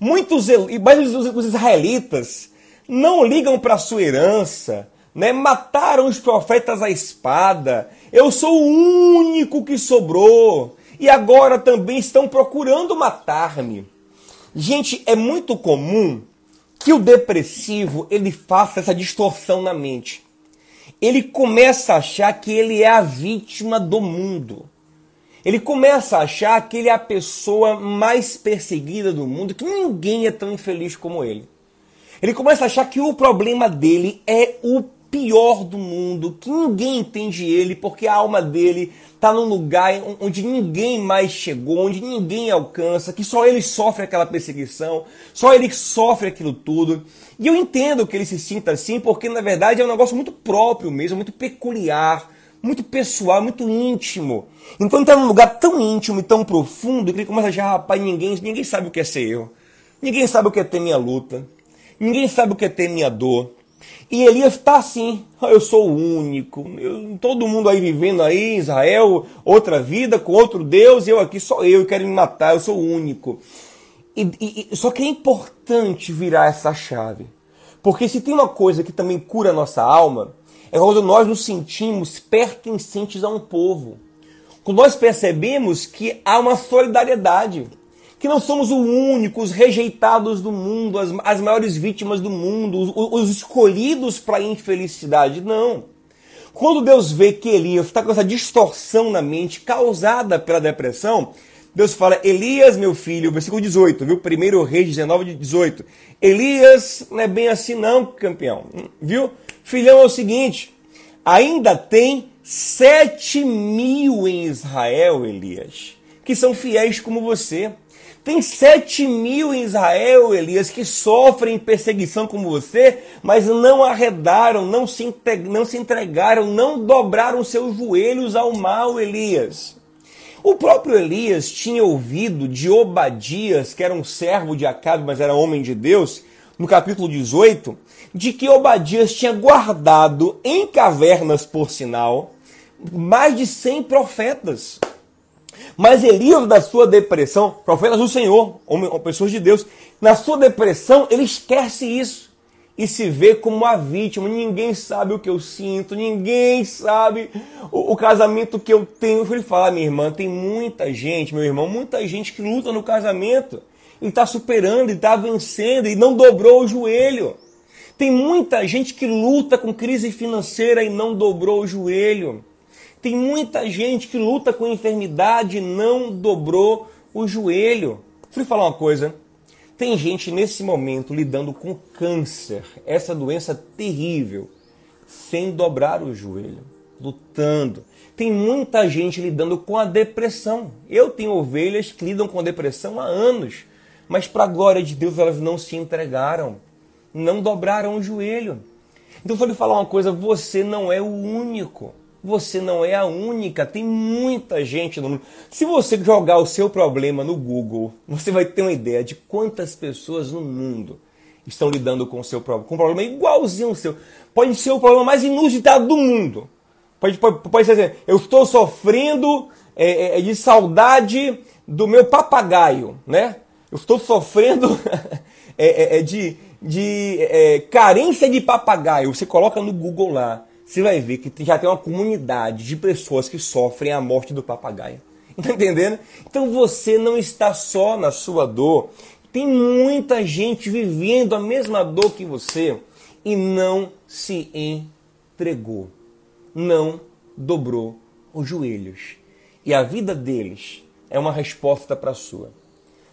Muito zeloso. Mas os israelitas não ligam para a sua herança, né? Mataram os profetas à espada. Eu sou o único que sobrou. E agora também estão procurando matar-me. Gente, é muito comum que o depressivo ele faça essa distorção na mente ele começa a achar que ele é a vítima do mundo. Ele começa a achar que ele é a pessoa mais perseguida do mundo, que ninguém é tão infeliz como ele. Ele começa a achar que o problema dele é o pior do mundo, que ninguém entende ele, porque a alma dele está num lugar onde ninguém mais chegou, onde ninguém alcança, que só ele sofre aquela perseguição, só ele sofre aquilo tudo. E eu entendo que ele se sinta assim, porque na verdade é um negócio muito próprio mesmo, muito peculiar muito pessoal, muito íntimo. Então está num lugar tão íntimo e tão profundo que ele começa a achar, rapaz, ninguém, ninguém sabe o que é ser eu. Ninguém sabe o que é ter minha luta. Ninguém sabe o que é ter minha dor. E Elias está assim, ah, eu sou o único. Eu, todo mundo aí vivendo aí, Israel, outra vida com outro Deus, eu aqui sou eu, quero me matar, eu sou o único. E, e, só que é importante virar essa chave. Porque se tem uma coisa que também cura a nossa alma, é quando nós nos sentimos pertencentes a um povo. Quando nós percebemos que há uma solidariedade, que não somos os únicos rejeitados do mundo, as, as maiores vítimas do mundo, os, os escolhidos para a infelicidade. Não. Quando Deus vê que Elias está com essa distorção na mente causada pela depressão, Deus fala, Elias, meu filho, versículo 18, viu? Primeiro Reis 19, 18. Elias não é bem assim não, campeão, viu? Filhão é o seguinte, ainda tem sete mil em Israel, Elias, que são fiéis como você. Tem sete mil em Israel, Elias, que sofrem perseguição como você, mas não arredaram, não se, não se entregaram, não dobraram seus joelhos ao mal, Elias. O próprio Elias tinha ouvido de Obadias, que era um servo de Acabe, mas era homem de Deus, no capítulo 18, de que Obadias tinha guardado em cavernas, por sinal, mais de 100 profetas. Mas Elias, da sua depressão, profetas do Senhor, pessoas de Deus, na sua depressão, ele esquece isso e se vê como uma vítima. Ninguém sabe o que eu sinto, ninguém sabe o, o casamento que eu tenho. Eu falei, minha irmã, tem muita gente, meu irmão, muita gente que luta no casamento e está superando, e está vencendo e não dobrou o joelho. Tem muita gente que luta com crise financeira e não dobrou o joelho. Tem muita gente que luta com enfermidade e não dobrou o joelho. Fui falar uma coisa. Tem gente nesse momento lidando com câncer, essa doença terrível, sem dobrar o joelho, lutando. Tem muita gente lidando com a depressão. Eu tenho ovelhas que lidam com a depressão há anos, mas para a glória de Deus elas não se entregaram, não dobraram o joelho. Então, vou lhe falar uma coisa: você não é o único. Você não é a única, tem muita gente no mundo. Se você jogar o seu problema no Google, você vai ter uma ideia de quantas pessoas no mundo estão lidando com o seu problema, com um problema igualzinho ao seu. Pode ser o problema mais inusitado do mundo. Pode, pode, pode ser assim, eu estou sofrendo é, é, de saudade do meu papagaio, né? Eu estou sofrendo (laughs) é, é, é, de, de é, carência de papagaio. Você coloca no Google lá você vai ver que já tem uma comunidade de pessoas que sofrem a morte do papagaio. (laughs) Tá entendendo? Então você não está só na sua dor. Tem muita gente vivendo a mesma dor que você e não se entregou. Não dobrou os joelhos. E a vida deles é uma resposta para a sua.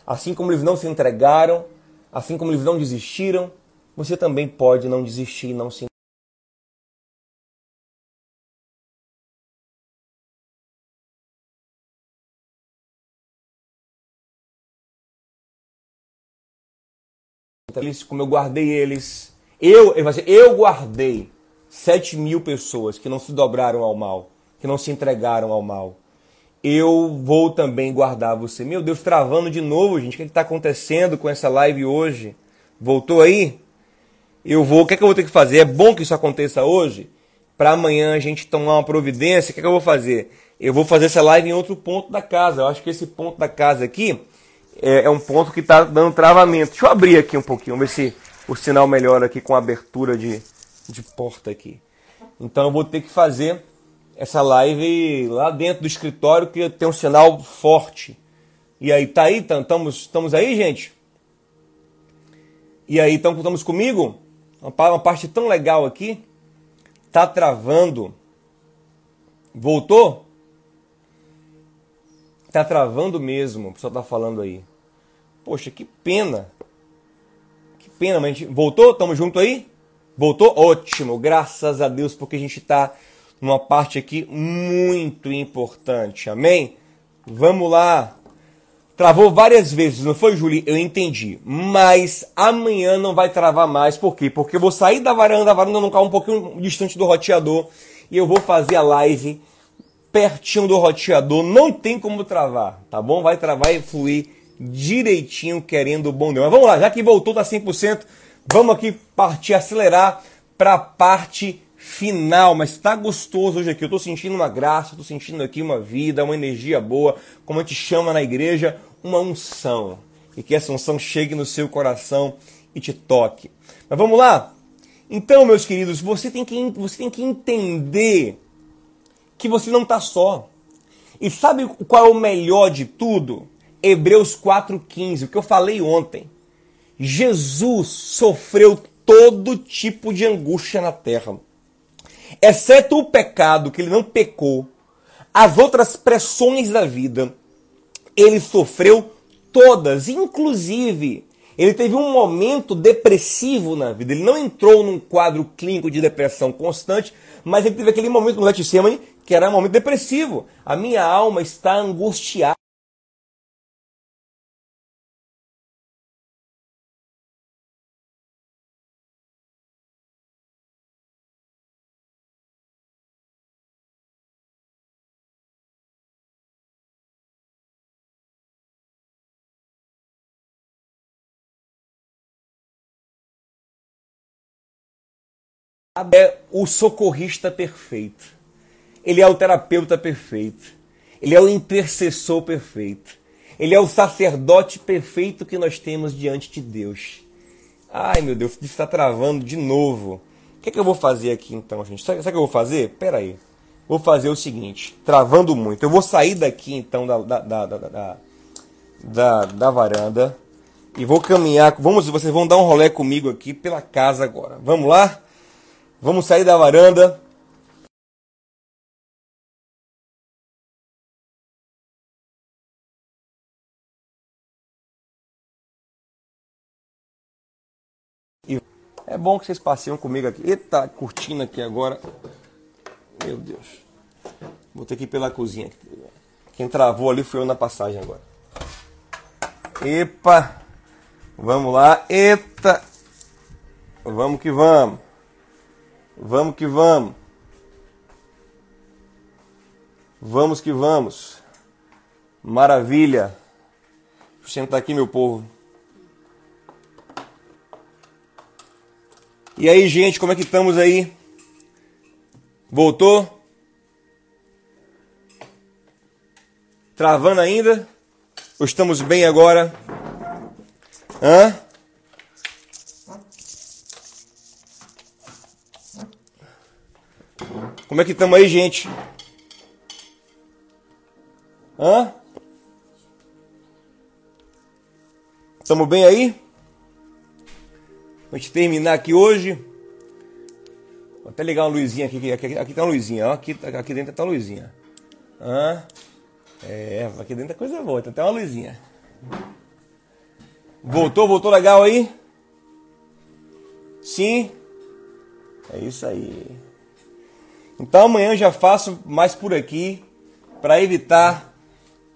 Assim como eles não se entregaram, assim como eles não desistiram, você também pode não desistir e não se eles, como eu guardei eles. Eu, eu guardei 7 mil pessoas que não se dobraram ao mal, que não se entregaram ao mal. Eu vou também guardar você. Meu Deus, travando de novo, gente. O que é está acontecendo com essa live hoje? Voltou aí? Eu vou. O que é que eu vou ter que fazer? É bom que isso aconteça hoje? Para amanhã a gente tomar uma providência. O que é que eu vou fazer? Eu vou fazer essa live em outro ponto da casa. Eu acho que esse ponto da casa aqui é, é um ponto que está dando travamento. Deixa eu abrir aqui um pouquinho, ver se o sinal melhora aqui com a abertura de, de porta aqui. Então eu vou ter que fazer essa live lá dentro do escritório que tem um sinal forte. E aí, tá aí? Estamos, estamos aí, gente? E aí, estamos comigo? Uma parte tão legal aqui. Tá travando. Voltou? Tá travando mesmo, o pessoal tá falando aí. Poxa, que pena. Que pena, mas a gente voltou? Tamo junto aí? Voltou? Ótimo, graças a Deus, porque a gente está numa parte aqui muito importante. Amém? Vamos lá. Travou várias vezes, não foi, Julie? Eu entendi. Mas amanhã não vai travar mais. Por quê? Porque eu vou sair da varanda, a varanda não cai um pouquinho distante do roteador. e eu vou fazer a live pertinho do roteador, não tem como travar, tá bom? Vai travar e fluir direitinho, querendo o bom Deus. Mas vamos lá, já que voltou, tá 100%, vamos aqui partir, acelerar para a parte final, mas tá gostoso hoje aqui. Eu tô sentindo uma graça, tô sentindo aqui uma vida, uma energia boa, como a gente chama na igreja, uma unção. E que essa unção chegue no seu coração e te toque. Mas vamos lá? Então, meus queridos, você tem que, você tem que entender que você não está só. E sabe qual é o melhor de tudo? Hebreus 4,15, o que eu falei ontem. Jesus sofreu todo tipo de angústia na terra. Exceto o pecado, que ele não pecou, as outras pressões da vida, ele sofreu todas, inclusive ele teve um momento depressivo na vida. Ele não entrou num quadro clínico de depressão constante, mas ele teve aquele momento no Getsemane que era um momento depressivo. A minha alma está angustiada. É o socorrista perfeito. Ele é o terapeuta perfeito. Ele é o intercessor perfeito. Ele é o sacerdote perfeito que nós temos diante de Deus. Ai meu Deus, está travando de novo. O que, é que eu vou fazer aqui então, gente? Sabe, sabe o que eu vou fazer? Pera aí. Vou fazer o seguinte, travando muito. Eu vou sair daqui então da, da, da, da, da, da varanda e vou caminhar. Vamos, vocês vão dar um rolê comigo aqui pela casa agora. Vamos lá? Vamos sair da varanda. É bom que vocês passeiam comigo aqui. Eita, curtindo aqui agora. Meu Deus. Vou ter que ir pela cozinha. Quem travou ali foi eu na passagem agora. Epa! Vamos lá. Eita! Vamos que vamos. Vamos que vamos. Vamos que vamos. Maravilha. Vou sentar aqui, meu povo. E aí, gente, como é que estamos aí? Voltou? Travando ainda? Ou estamos bem agora? Hã? Como é que estamos aí, gente? Hã? Estamos bem aí? Gente terminar aqui hoje. Vou até ligar uma luzinha aqui. Aqui, aqui, tá uma luzinha, ó. Aqui, aqui dentro tá uma luzinha. Hã? É, aqui dentro a coisa boa, tem até uma luzinha. Voltou, voltou legal aí? Sim? É isso aí. Então amanhã eu já faço mais por aqui para evitar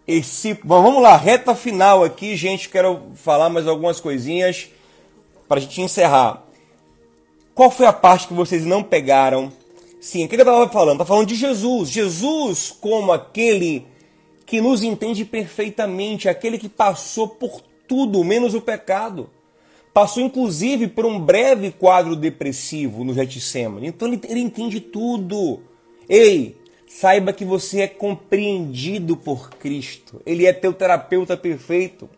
esse. Bom, vamos lá, reta final aqui, gente. Quero falar mais algumas coisinhas para a gente encerrar. Qual foi a parte que vocês não pegaram? Sim, o que eu estava falando? Tá falando de Jesus. Jesus como aquele que nos entende perfeitamente, aquele que passou por tudo menos o pecado. Passou inclusive por um breve quadro depressivo no Getsemane. Então ele, ele entende tudo. Ei, saiba que você é compreendido por Cristo. Ele é teu terapeuta perfeito,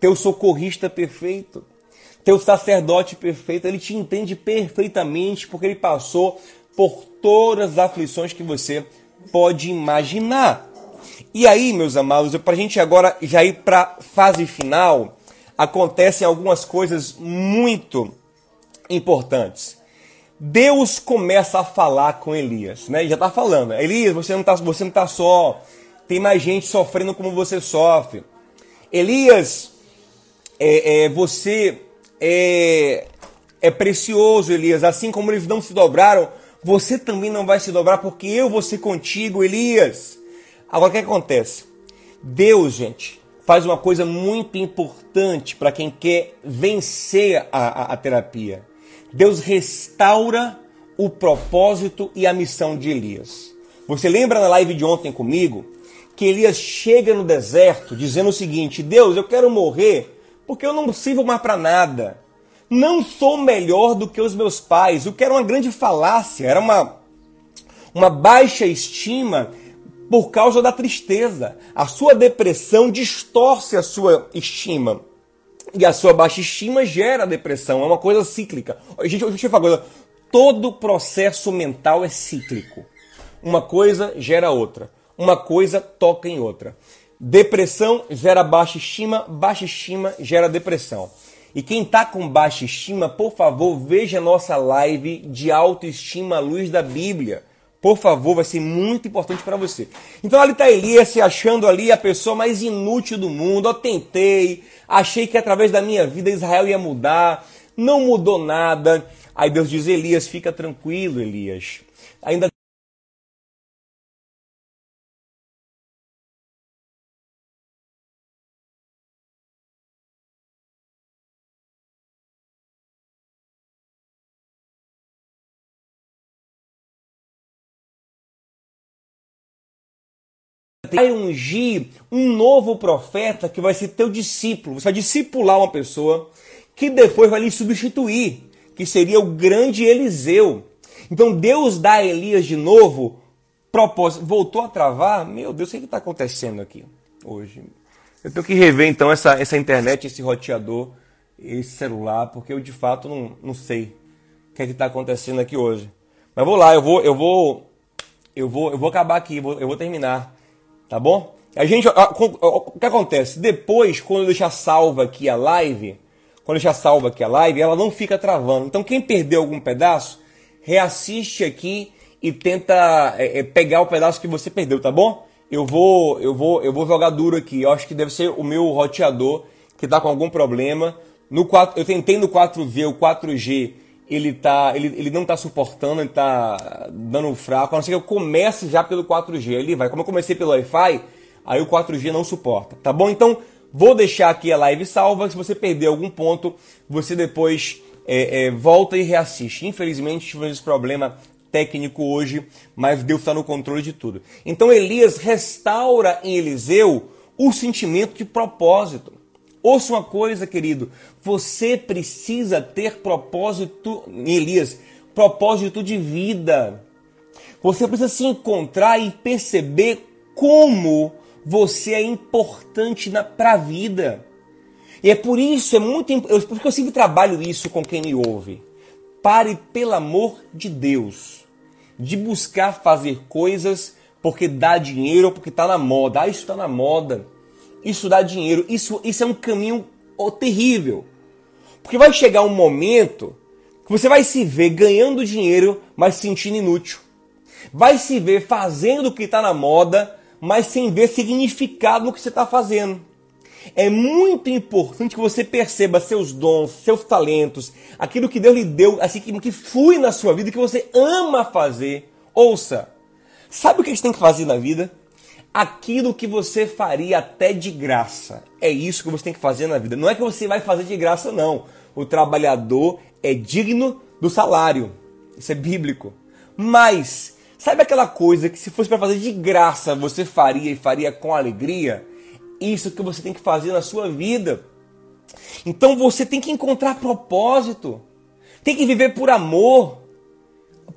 teu socorrista perfeito, teu sacerdote perfeito. Ele te entende perfeitamente porque ele passou por todas as aflições que você pode imaginar. E aí, meus amados, para a gente agora já ir para a fase final, acontecem algumas coisas muito importantes. Deus começa a falar com Elias, né? Ele já está falando. Elias, você não está você não tá só. Tem mais gente sofrendo como você sofre. Elias, é, é, você é, é precioso, Elias. Assim como eles não se dobraram, você também não vai se dobrar, porque eu vou ser contigo, Elias. Agora o que acontece? Deus, gente, faz uma coisa muito importante para quem quer vencer a, a, a terapia. Deus restaura o propósito e a missão de Elias. Você lembra na live de ontem comigo que Elias chega no deserto dizendo o seguinte: Deus, eu quero morrer porque eu não sirvo mais para nada. Não sou melhor do que os meus pais, o que era uma grande falácia, era uma, uma baixa estima por causa da tristeza. A sua depressão distorce a sua estima. E a sua baixa estima gera depressão, é uma coisa cíclica. Gente, deixa eu falar uma coisa. Todo processo mental é cíclico. Uma coisa gera outra. Uma coisa toca em outra. Depressão gera baixa estima, baixa estima gera depressão. E quem está com baixa estima, por favor, veja nossa live de autoestima à luz da Bíblia. Por favor, vai ser muito importante para você. Então ali está Elias se achando ali a pessoa mais inútil do mundo. Eu tentei, achei que através da minha vida Israel ia mudar, não mudou nada. Aí Deus diz: Elias, fica tranquilo, Elias. Ainda vai ungir um novo profeta que vai ser teu discípulo. Você vai discipular uma pessoa que depois vai lhe substituir, que seria o grande Eliseu. Então Deus dá a Elias de novo propósito. Voltou a travar? Meu Deus, o que é está acontecendo aqui hoje? Eu tenho que rever então essa, essa internet, esse roteador, esse celular, porque eu de fato não, não sei o que é está acontecendo aqui hoje. Mas vou lá, eu vou, eu vou, eu vou, eu vou acabar aqui, eu vou, eu vou terminar. Tá bom? A gente, o que acontece? Depois, quando eu deixar salva aqui a live, quando eu deixar salva aqui a live, ela não fica travando. Então, quem perdeu algum pedaço, reassiste aqui e tenta é, é, pegar o pedaço que você perdeu, tá bom? Eu vou, eu vou, eu vou jogar duro aqui. Eu acho que deve ser o meu roteador que está com algum problema. No 4, eu tentei no 4V, o 4G ele, tá, ele, ele não está suportando, ele está dando fraco, a não ser que eu comece já pelo 4G. Ele vai. Como eu comecei pelo Wi-Fi, aí o 4G não suporta. Tá bom? Então, vou deixar aqui a live salva. Se você perder algum ponto, você depois é, é, volta e reassiste. Infelizmente, tivemos esse problema técnico hoje, mas Deus está no controle de tudo. Então, Elias restaura em Eliseu o sentimento de propósito. Ouça uma coisa, querido. Você precisa ter propósito, Elias, propósito de vida. Você precisa se encontrar e perceber como você é importante para a vida. E é por isso, é muito porque eu sempre trabalho isso com quem me ouve. Pare, pelo amor de Deus, de buscar fazer coisas porque dá dinheiro ou porque está na moda. Ah, isso está na moda isso dá dinheiro. Isso, isso é um caminho oh, terrível. Porque vai chegar um momento que você vai se ver ganhando dinheiro, mas se sentindo inútil. Vai se ver fazendo o que está na moda, mas sem ver significado no que você está fazendo. É muito importante que você perceba seus dons, seus talentos, aquilo que Deus lhe deu, assim que, que flui na sua vida, que você ama fazer. Ouça, sabe o que a gente tem que fazer na vida? Aquilo que você faria até de graça. É isso que você tem que fazer na vida. Não é que você vai fazer de graça, não. O trabalhador é digno do salário. Isso é bíblico. Mas, sabe aquela coisa que se fosse para fazer de graça você faria e faria com alegria? Isso que você tem que fazer na sua vida. Então você tem que encontrar propósito. Tem que viver por amor.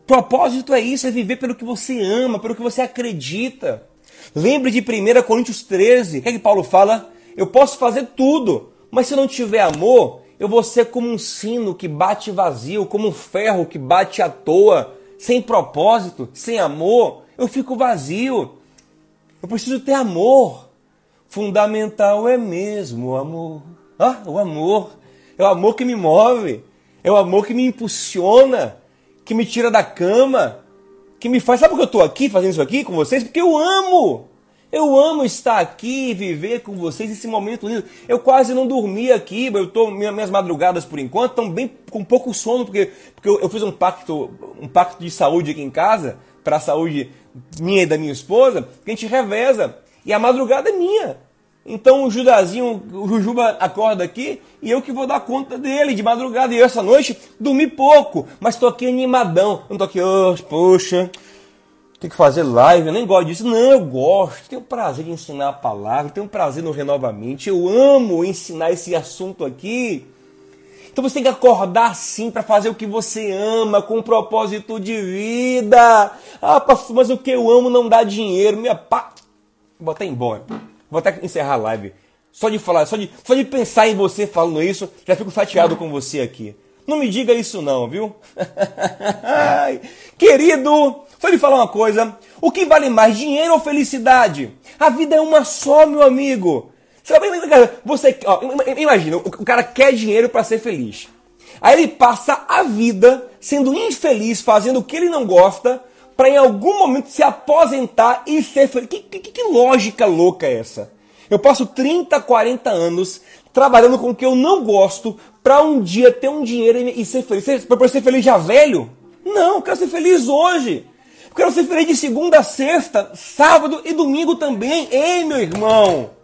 Propósito é isso, é viver pelo que você ama, pelo que você acredita. Lembre de 1 Coríntios 13, o que, é que Paulo fala? Eu posso fazer tudo, mas se não tiver amor, eu vou ser como um sino que bate vazio, como um ferro que bate à toa, sem propósito, sem amor, eu fico vazio. Eu preciso ter amor. Fundamental é mesmo o amor. Ah, o amor. É o amor que me move. É o amor que me impulsiona, que me tira da cama, que me faz. Sabe por que eu estou aqui fazendo isso aqui com vocês? Porque eu amo. Eu amo estar aqui, viver com vocês esse momento lindo. Eu quase não dormi aqui, eu tô minhas madrugadas por enquanto estão bem com pouco sono porque porque eu, eu, fiz um pacto, um pacto de saúde aqui em casa para a saúde minha e da minha esposa, que a gente reveza e a madrugada é minha. Então o Judazinho, o Jujuba acorda aqui e eu que vou dar conta dele de madrugada. E essa noite dormi pouco, mas tô aqui animadão. Eu não tô aqui, oh, poxa, tem que fazer live, eu nem gosto disso. Não, eu gosto, tenho prazer de ensinar a palavra, tenho prazer no renovamente. Eu amo ensinar esse assunto aqui. Então você tem que acordar sim para fazer o que você ama, com um propósito de vida. Ah, mas o que eu amo não dá dinheiro. Minha pá. Até embora. Vou até encerrar a live. Só de falar, só de, só de pensar em você falando isso, já fico chateado com você aqui. Não me diga isso não, viu? (laughs) Querido, só lhe falar uma coisa. O que vale mais, dinheiro ou felicidade? A vida é uma só, meu amigo. Você, ó, imagina, o cara quer dinheiro para ser feliz. Aí ele passa a vida sendo infeliz, fazendo o que ele não gosta, para em algum momento se aposentar e ser feliz. Que, que, que, lógica louca é essa? Eu passo 30, 40 anos trabalhando com o que eu não gosto para um dia ter um dinheiro e, ser feliz. Para ser feliz já velho? Não, eu quero ser feliz hoje. Eu quero ser feliz de segunda a sexta, sábado e domingo também. Ei, meu irmão!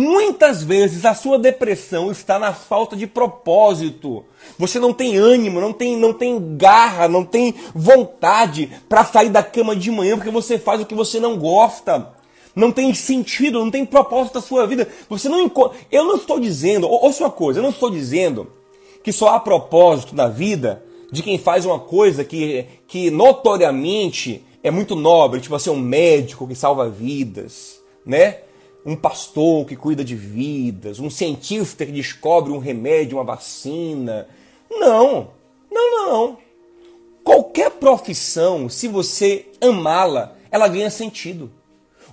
Muitas vezes a sua depressão está na falta de propósito. Você não tem ânimo, não tem, não tem garra, não tem vontade para sair da cama de manhã porque você faz o que você não gosta. Não tem sentido, não tem propósito da sua vida. Você não encontra. Eu não estou dizendo, ouça uma coisa, eu não estou dizendo que só há propósito na vida de quem faz uma coisa que, que notoriamente é muito nobre, tipo assim, um médico que salva vidas, né? Um pastor que cuida de vidas, um cientista que descobre um remédio, uma vacina. Não, não, não. Qualquer profissão, se você amá-la, ela ganha sentido.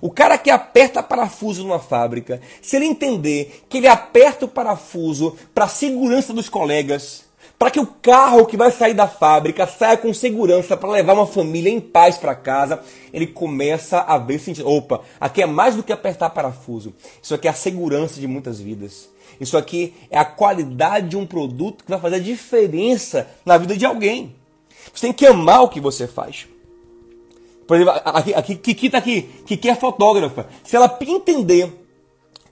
O cara que aperta parafuso numa fábrica, se ele entender que ele aperta o parafuso para a segurança dos colegas, para que o carro que vai sair da fábrica saia com segurança para levar uma família em paz para casa, ele começa a ver sentido. Opa, aqui é mais do que apertar parafuso. Isso aqui é a segurança de muitas vidas. Isso aqui é a qualidade de um produto que vai fazer a diferença na vida de alguém. Você tem que amar o que você faz. Por exemplo, aqui, aqui Kiki tá aqui, Kiki é fotógrafa. Se ela entender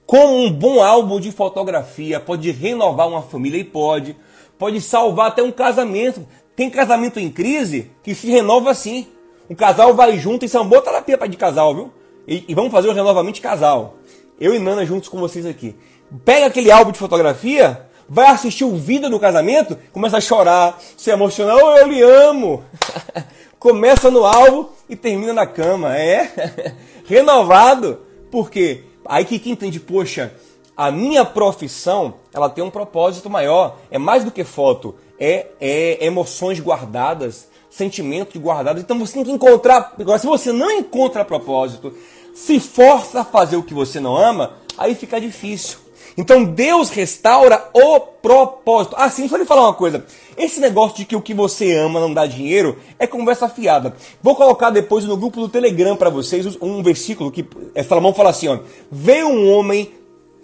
como um bom álbum de fotografia pode renovar uma família, e pode pode salvar até um casamento. Tem casamento em crise que se renova assim. O casal vai junto, isso é uma boa terapia de casal, viu? E, e vamos fazer um renovamento de casal. Eu e Nana juntos com vocês aqui. Pega aquele álbum de fotografia, vai assistir o vídeo do casamento, começa a chorar, se emocionar, oh, eu lhe amo. (laughs) começa no álbum e termina na cama. É (laughs) renovado. Por quê? Aí que, que entende, poxa, a minha profissão ela tem um propósito maior. É mais do que foto, é, é emoções guardadas, sentimentos guardados. Então você tem que encontrar. Agora, se você não encontra propósito, se força a fazer o que você não ama, aí fica difícil. Então Deus restaura o propósito. Assim, deixa eu lhe falar uma coisa. Esse negócio de que o que você ama não dá dinheiro é conversa fiada. Vou colocar depois no grupo do Telegram para vocês um versículo que é, Salomão fala assim: ó, veio um homem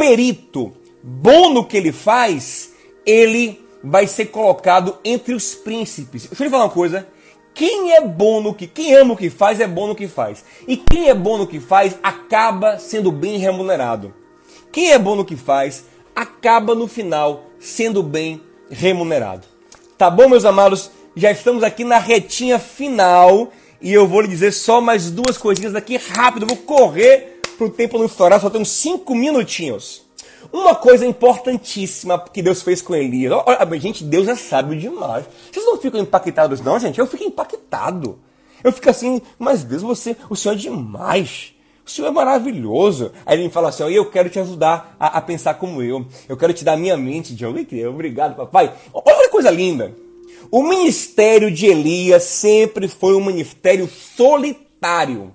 perito, bom no que ele faz, ele vai ser colocado entre os príncipes. Deixa eu lhe falar uma coisa. Quem é bom no que, quem ama o que faz é bom no que faz. E quem é bom no que faz acaba sendo bem remunerado. Quem é bom no que faz acaba no final sendo bem remunerado. Tá bom, meus amados? Já estamos aqui na retinha final e eu vou lhe dizer só mais duas coisinhas aqui rápido. Vou correr para o tempo não estourar, só temos cinco minutinhos. Uma coisa importantíssima que Deus fez com Elias. Olha, gente, Deus é sábio demais. Vocês não ficam impactados, não, gente? Eu fico impactado. Eu fico assim, mas Deus, você, o Senhor é demais. O Senhor é maravilhoso. Aí ele me fala assim: eu quero te ajudar a, a pensar como eu. Eu quero te dar minha mente, Diogo. Obrigado, papai. Olha que coisa linda. O ministério de Elias sempre foi um ministério solitário.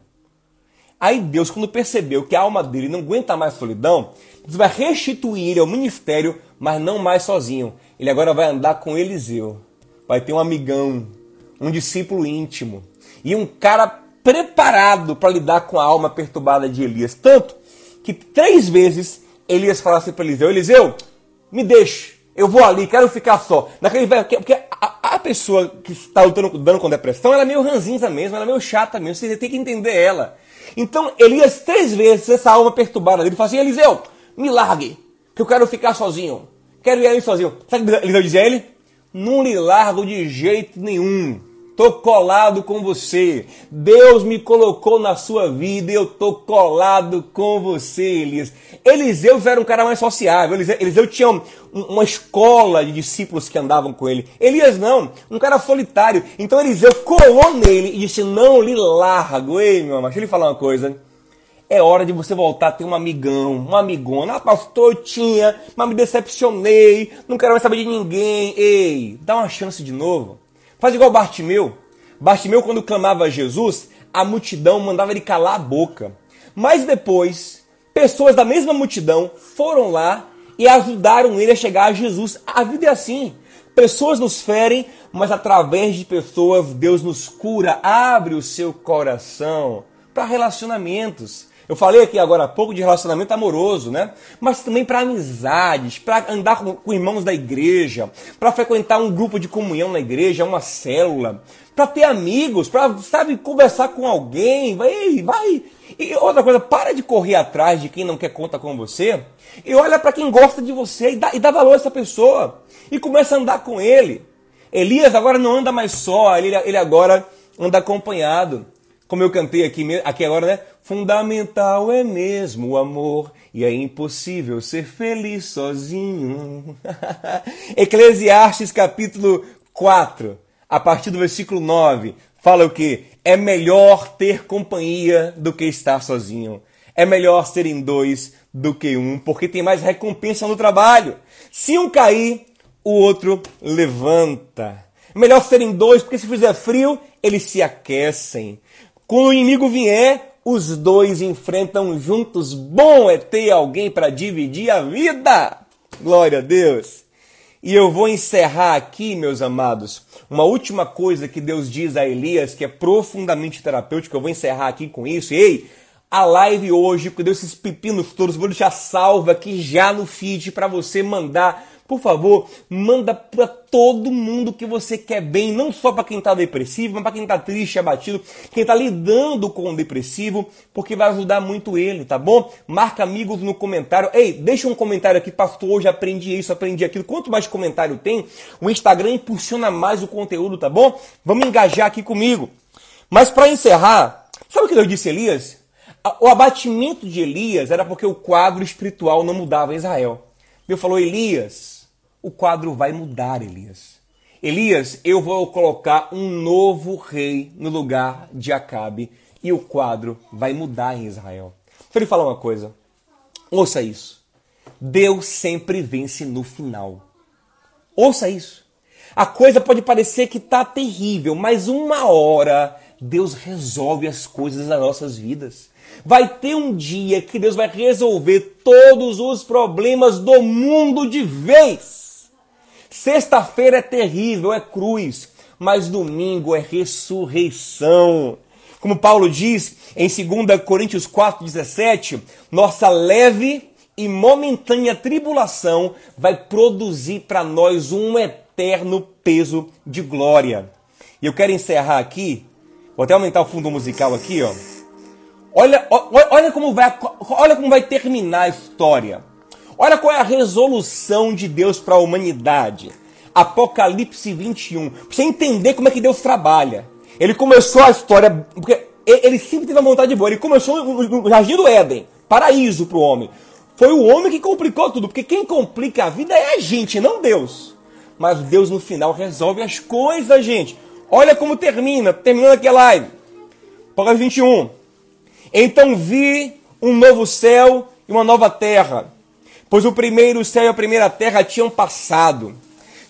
Aí Deus, quando percebeu que a alma dele não aguenta mais solidão, Deus vai restituir ele ao ministério, mas não mais sozinho. Ele agora vai andar com Eliseu. Vai ter um amigão, um discípulo íntimo e um cara preparado para lidar com a alma perturbada de Elias. Tanto que três vezes Elias fala assim para Eliseu: Eliseu, me deixe, eu vou ali, quero ficar só. Naquele, porque a, a pessoa que está lutando dando com depressão, ela é meio ranzinza mesmo, ela é meio chata mesmo, você tem que entender ela. Então Elias, três vezes, essa alma perturbada dele, fala assim: Eliseu, me largue, que eu quero ficar sozinho. Quero ir ali sozinho. Sabe o que Eliseu dizia a ele? Não lhe largo de jeito nenhum. Tô colado com você. Deus me colocou na sua vida e eu tô colado com você, Elias. Eliseu era um cara mais sociável. Eliseu, Eliseu tinha um, uma escola de discípulos que andavam com ele. Elias não, um cara solitário. Então Eliseu colou nele e disse: Não lhe largo. Ei, meu amor, deixa eu lhe falar uma coisa. É hora de você voltar a ter um amigão, uma amigona. Ah, pastor, eu tinha, mas me decepcionei, não quero mais saber de ninguém. Ei, dá uma chance de novo. Faz igual Bartimeu. Bartimeu, quando clamava a Jesus, a multidão mandava ele calar a boca. Mas depois, pessoas da mesma multidão foram lá e ajudaram ele a chegar a Jesus. A vida é assim. Pessoas nos ferem, mas através de pessoas Deus nos cura. Abre o seu coração para relacionamentos. Eu falei aqui agora há pouco de relacionamento amoroso, né? Mas também para amizades, para andar com, com, irmãos da igreja, para frequentar um grupo de comunhão na igreja, uma célula, para ter amigos, para, sabe, conversar com alguém, vai, vai. E outra coisa, para de correr atrás de quem não quer conta com você e olha para quem gosta de você e dá, e dá valor a essa pessoa e começa a andar com ele. Elias agora não anda mais só, ele, ele agora anda acompanhado como eu cantei aqui, aqui agora, né? Fundamental é mesmo o amor e é impossível ser feliz sozinho. (laughs) Eclesiastes capítulo 4, a partir do versículo 9, fala o que? É melhor ter companhia do que estar sozinho. É melhor serem dois do que um, porque tem mais recompensa no trabalho. Se um cair, o outro levanta. Melhor serem dois, porque se fizer frio, eles se aquecem. Quando o inimigo vier, os dois enfrentam juntos. Bom é ter alguém para dividir a vida. Glória a Deus. E eu vou encerrar aqui, meus amados, uma última coisa que Deus diz a Elias, que é profundamente terapêutico. Eu vou encerrar aqui com isso. Ei, a live hoje, com Deus esses pepinos todos, vou deixar salva aqui já no feed para você mandar por favor, manda para todo mundo que você quer bem, não só para quem está depressivo, mas para quem está triste, abatido, quem está lidando com o depressivo, porque vai ajudar muito ele, tá bom? Marca amigos no comentário. Ei, deixa um comentário aqui, pastor, hoje aprendi isso, aprendi aquilo. Quanto mais comentário tem, o Instagram impulsiona mais o conteúdo, tá bom? Vamos engajar aqui comigo. Mas para encerrar, sabe o que Deus disse Elias? O abatimento de Elias era porque o quadro espiritual não mudava em Israel. Deus falou, Elias, o quadro vai mudar, Elias. Elias, eu vou colocar um novo rei no lugar de Acabe e o quadro vai mudar em Israel. Deixa eu lhe falar uma coisa. Ouça isso. Deus sempre vence no final. Ouça isso. A coisa pode parecer que está terrível, mas uma hora Deus resolve as coisas das nossas vidas. Vai ter um dia que Deus vai resolver todos os problemas do mundo de vez. Sexta-feira é terrível, é cruz, mas domingo é ressurreição. Como Paulo diz em 2 Coríntios 4,17, nossa leve e momentânea tribulação vai produzir para nós um eterno peso de glória. E eu quero encerrar aqui, vou até aumentar o fundo musical aqui, ó. Olha, olha, como, vai, olha como vai terminar a história. Olha qual é a resolução de Deus para a humanidade. Apocalipse 21. Pra você entender como é que Deus trabalha. Ele começou a história. Porque ele sempre teve a vontade boa. Ele começou no Jardim do Éden paraíso para o homem. Foi o homem que complicou tudo. Porque quem complica a vida é a gente, não Deus. Mas Deus no final resolve as coisas, gente. Olha como termina. Terminando aqui a live. Apocalipse 21. Então vi um novo céu e uma nova terra pois o primeiro céu e a primeira terra tinham passado.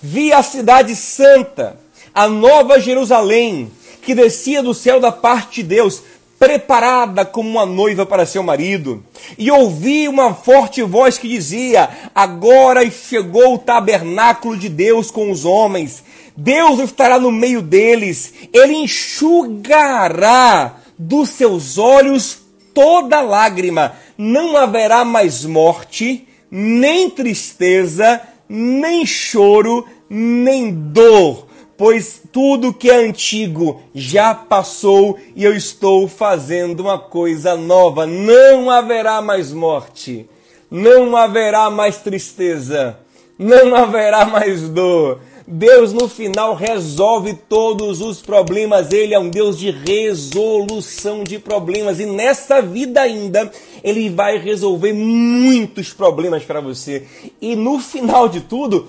Vi a cidade santa, a nova Jerusalém, que descia do céu da parte de Deus, preparada como uma noiva para seu marido. E ouvi uma forte voz que dizia: Agora chegou o tabernáculo de Deus com os homens. Deus estará no meio deles. Ele enxugará dos seus olhos toda lágrima. Não haverá mais morte nem tristeza, nem choro, nem dor, pois tudo que é antigo já passou e eu estou fazendo uma coisa nova. Não haverá mais morte, não haverá mais tristeza, não haverá mais dor. Deus no final resolve todos os problemas. Ele é um Deus de resolução de problemas e nessa vida ainda ele vai resolver muitos problemas para você. E no final de tudo,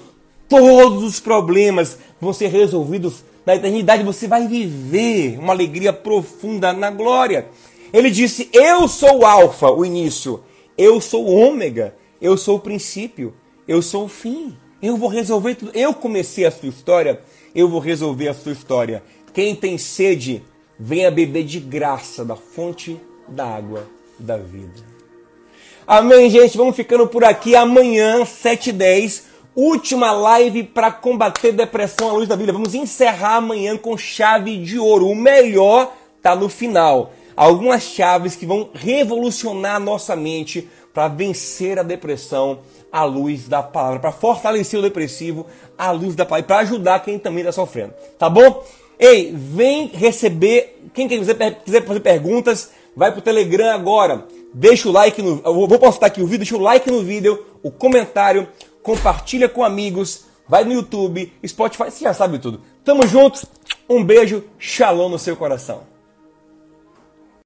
todos os problemas vão ser resolvidos na eternidade. Você vai viver uma alegria profunda na glória. Ele disse: Eu sou o Alfa, o início. Eu sou o Ômega. Eu sou o princípio. Eu sou o fim. Eu vou resolver tudo. Eu comecei a sua história. Eu vou resolver a sua história. Quem tem sede, venha beber de graça da fonte da água da vida. Amém, gente. Vamos ficando por aqui. Amanhã, 7h10 Última live para combater depressão à luz da Bíblia. Vamos encerrar amanhã com chave de ouro. O melhor está no final. Algumas chaves que vão revolucionar a nossa mente para vencer a depressão à luz da palavra, para fortalecer o depressivo à luz da palavra, para ajudar quem também está sofrendo. Tá bom? Ei, vem receber. Quem quiser, fazer perguntas, vai pro Telegram agora. Deixa o like no. Eu vou postar aqui o vídeo, deixa o like no vídeo, o comentário compartilha com amigos, vai no YouTube, Spotify, você já sabe tudo. Tamo juntos, um beijo, shalom no seu coração.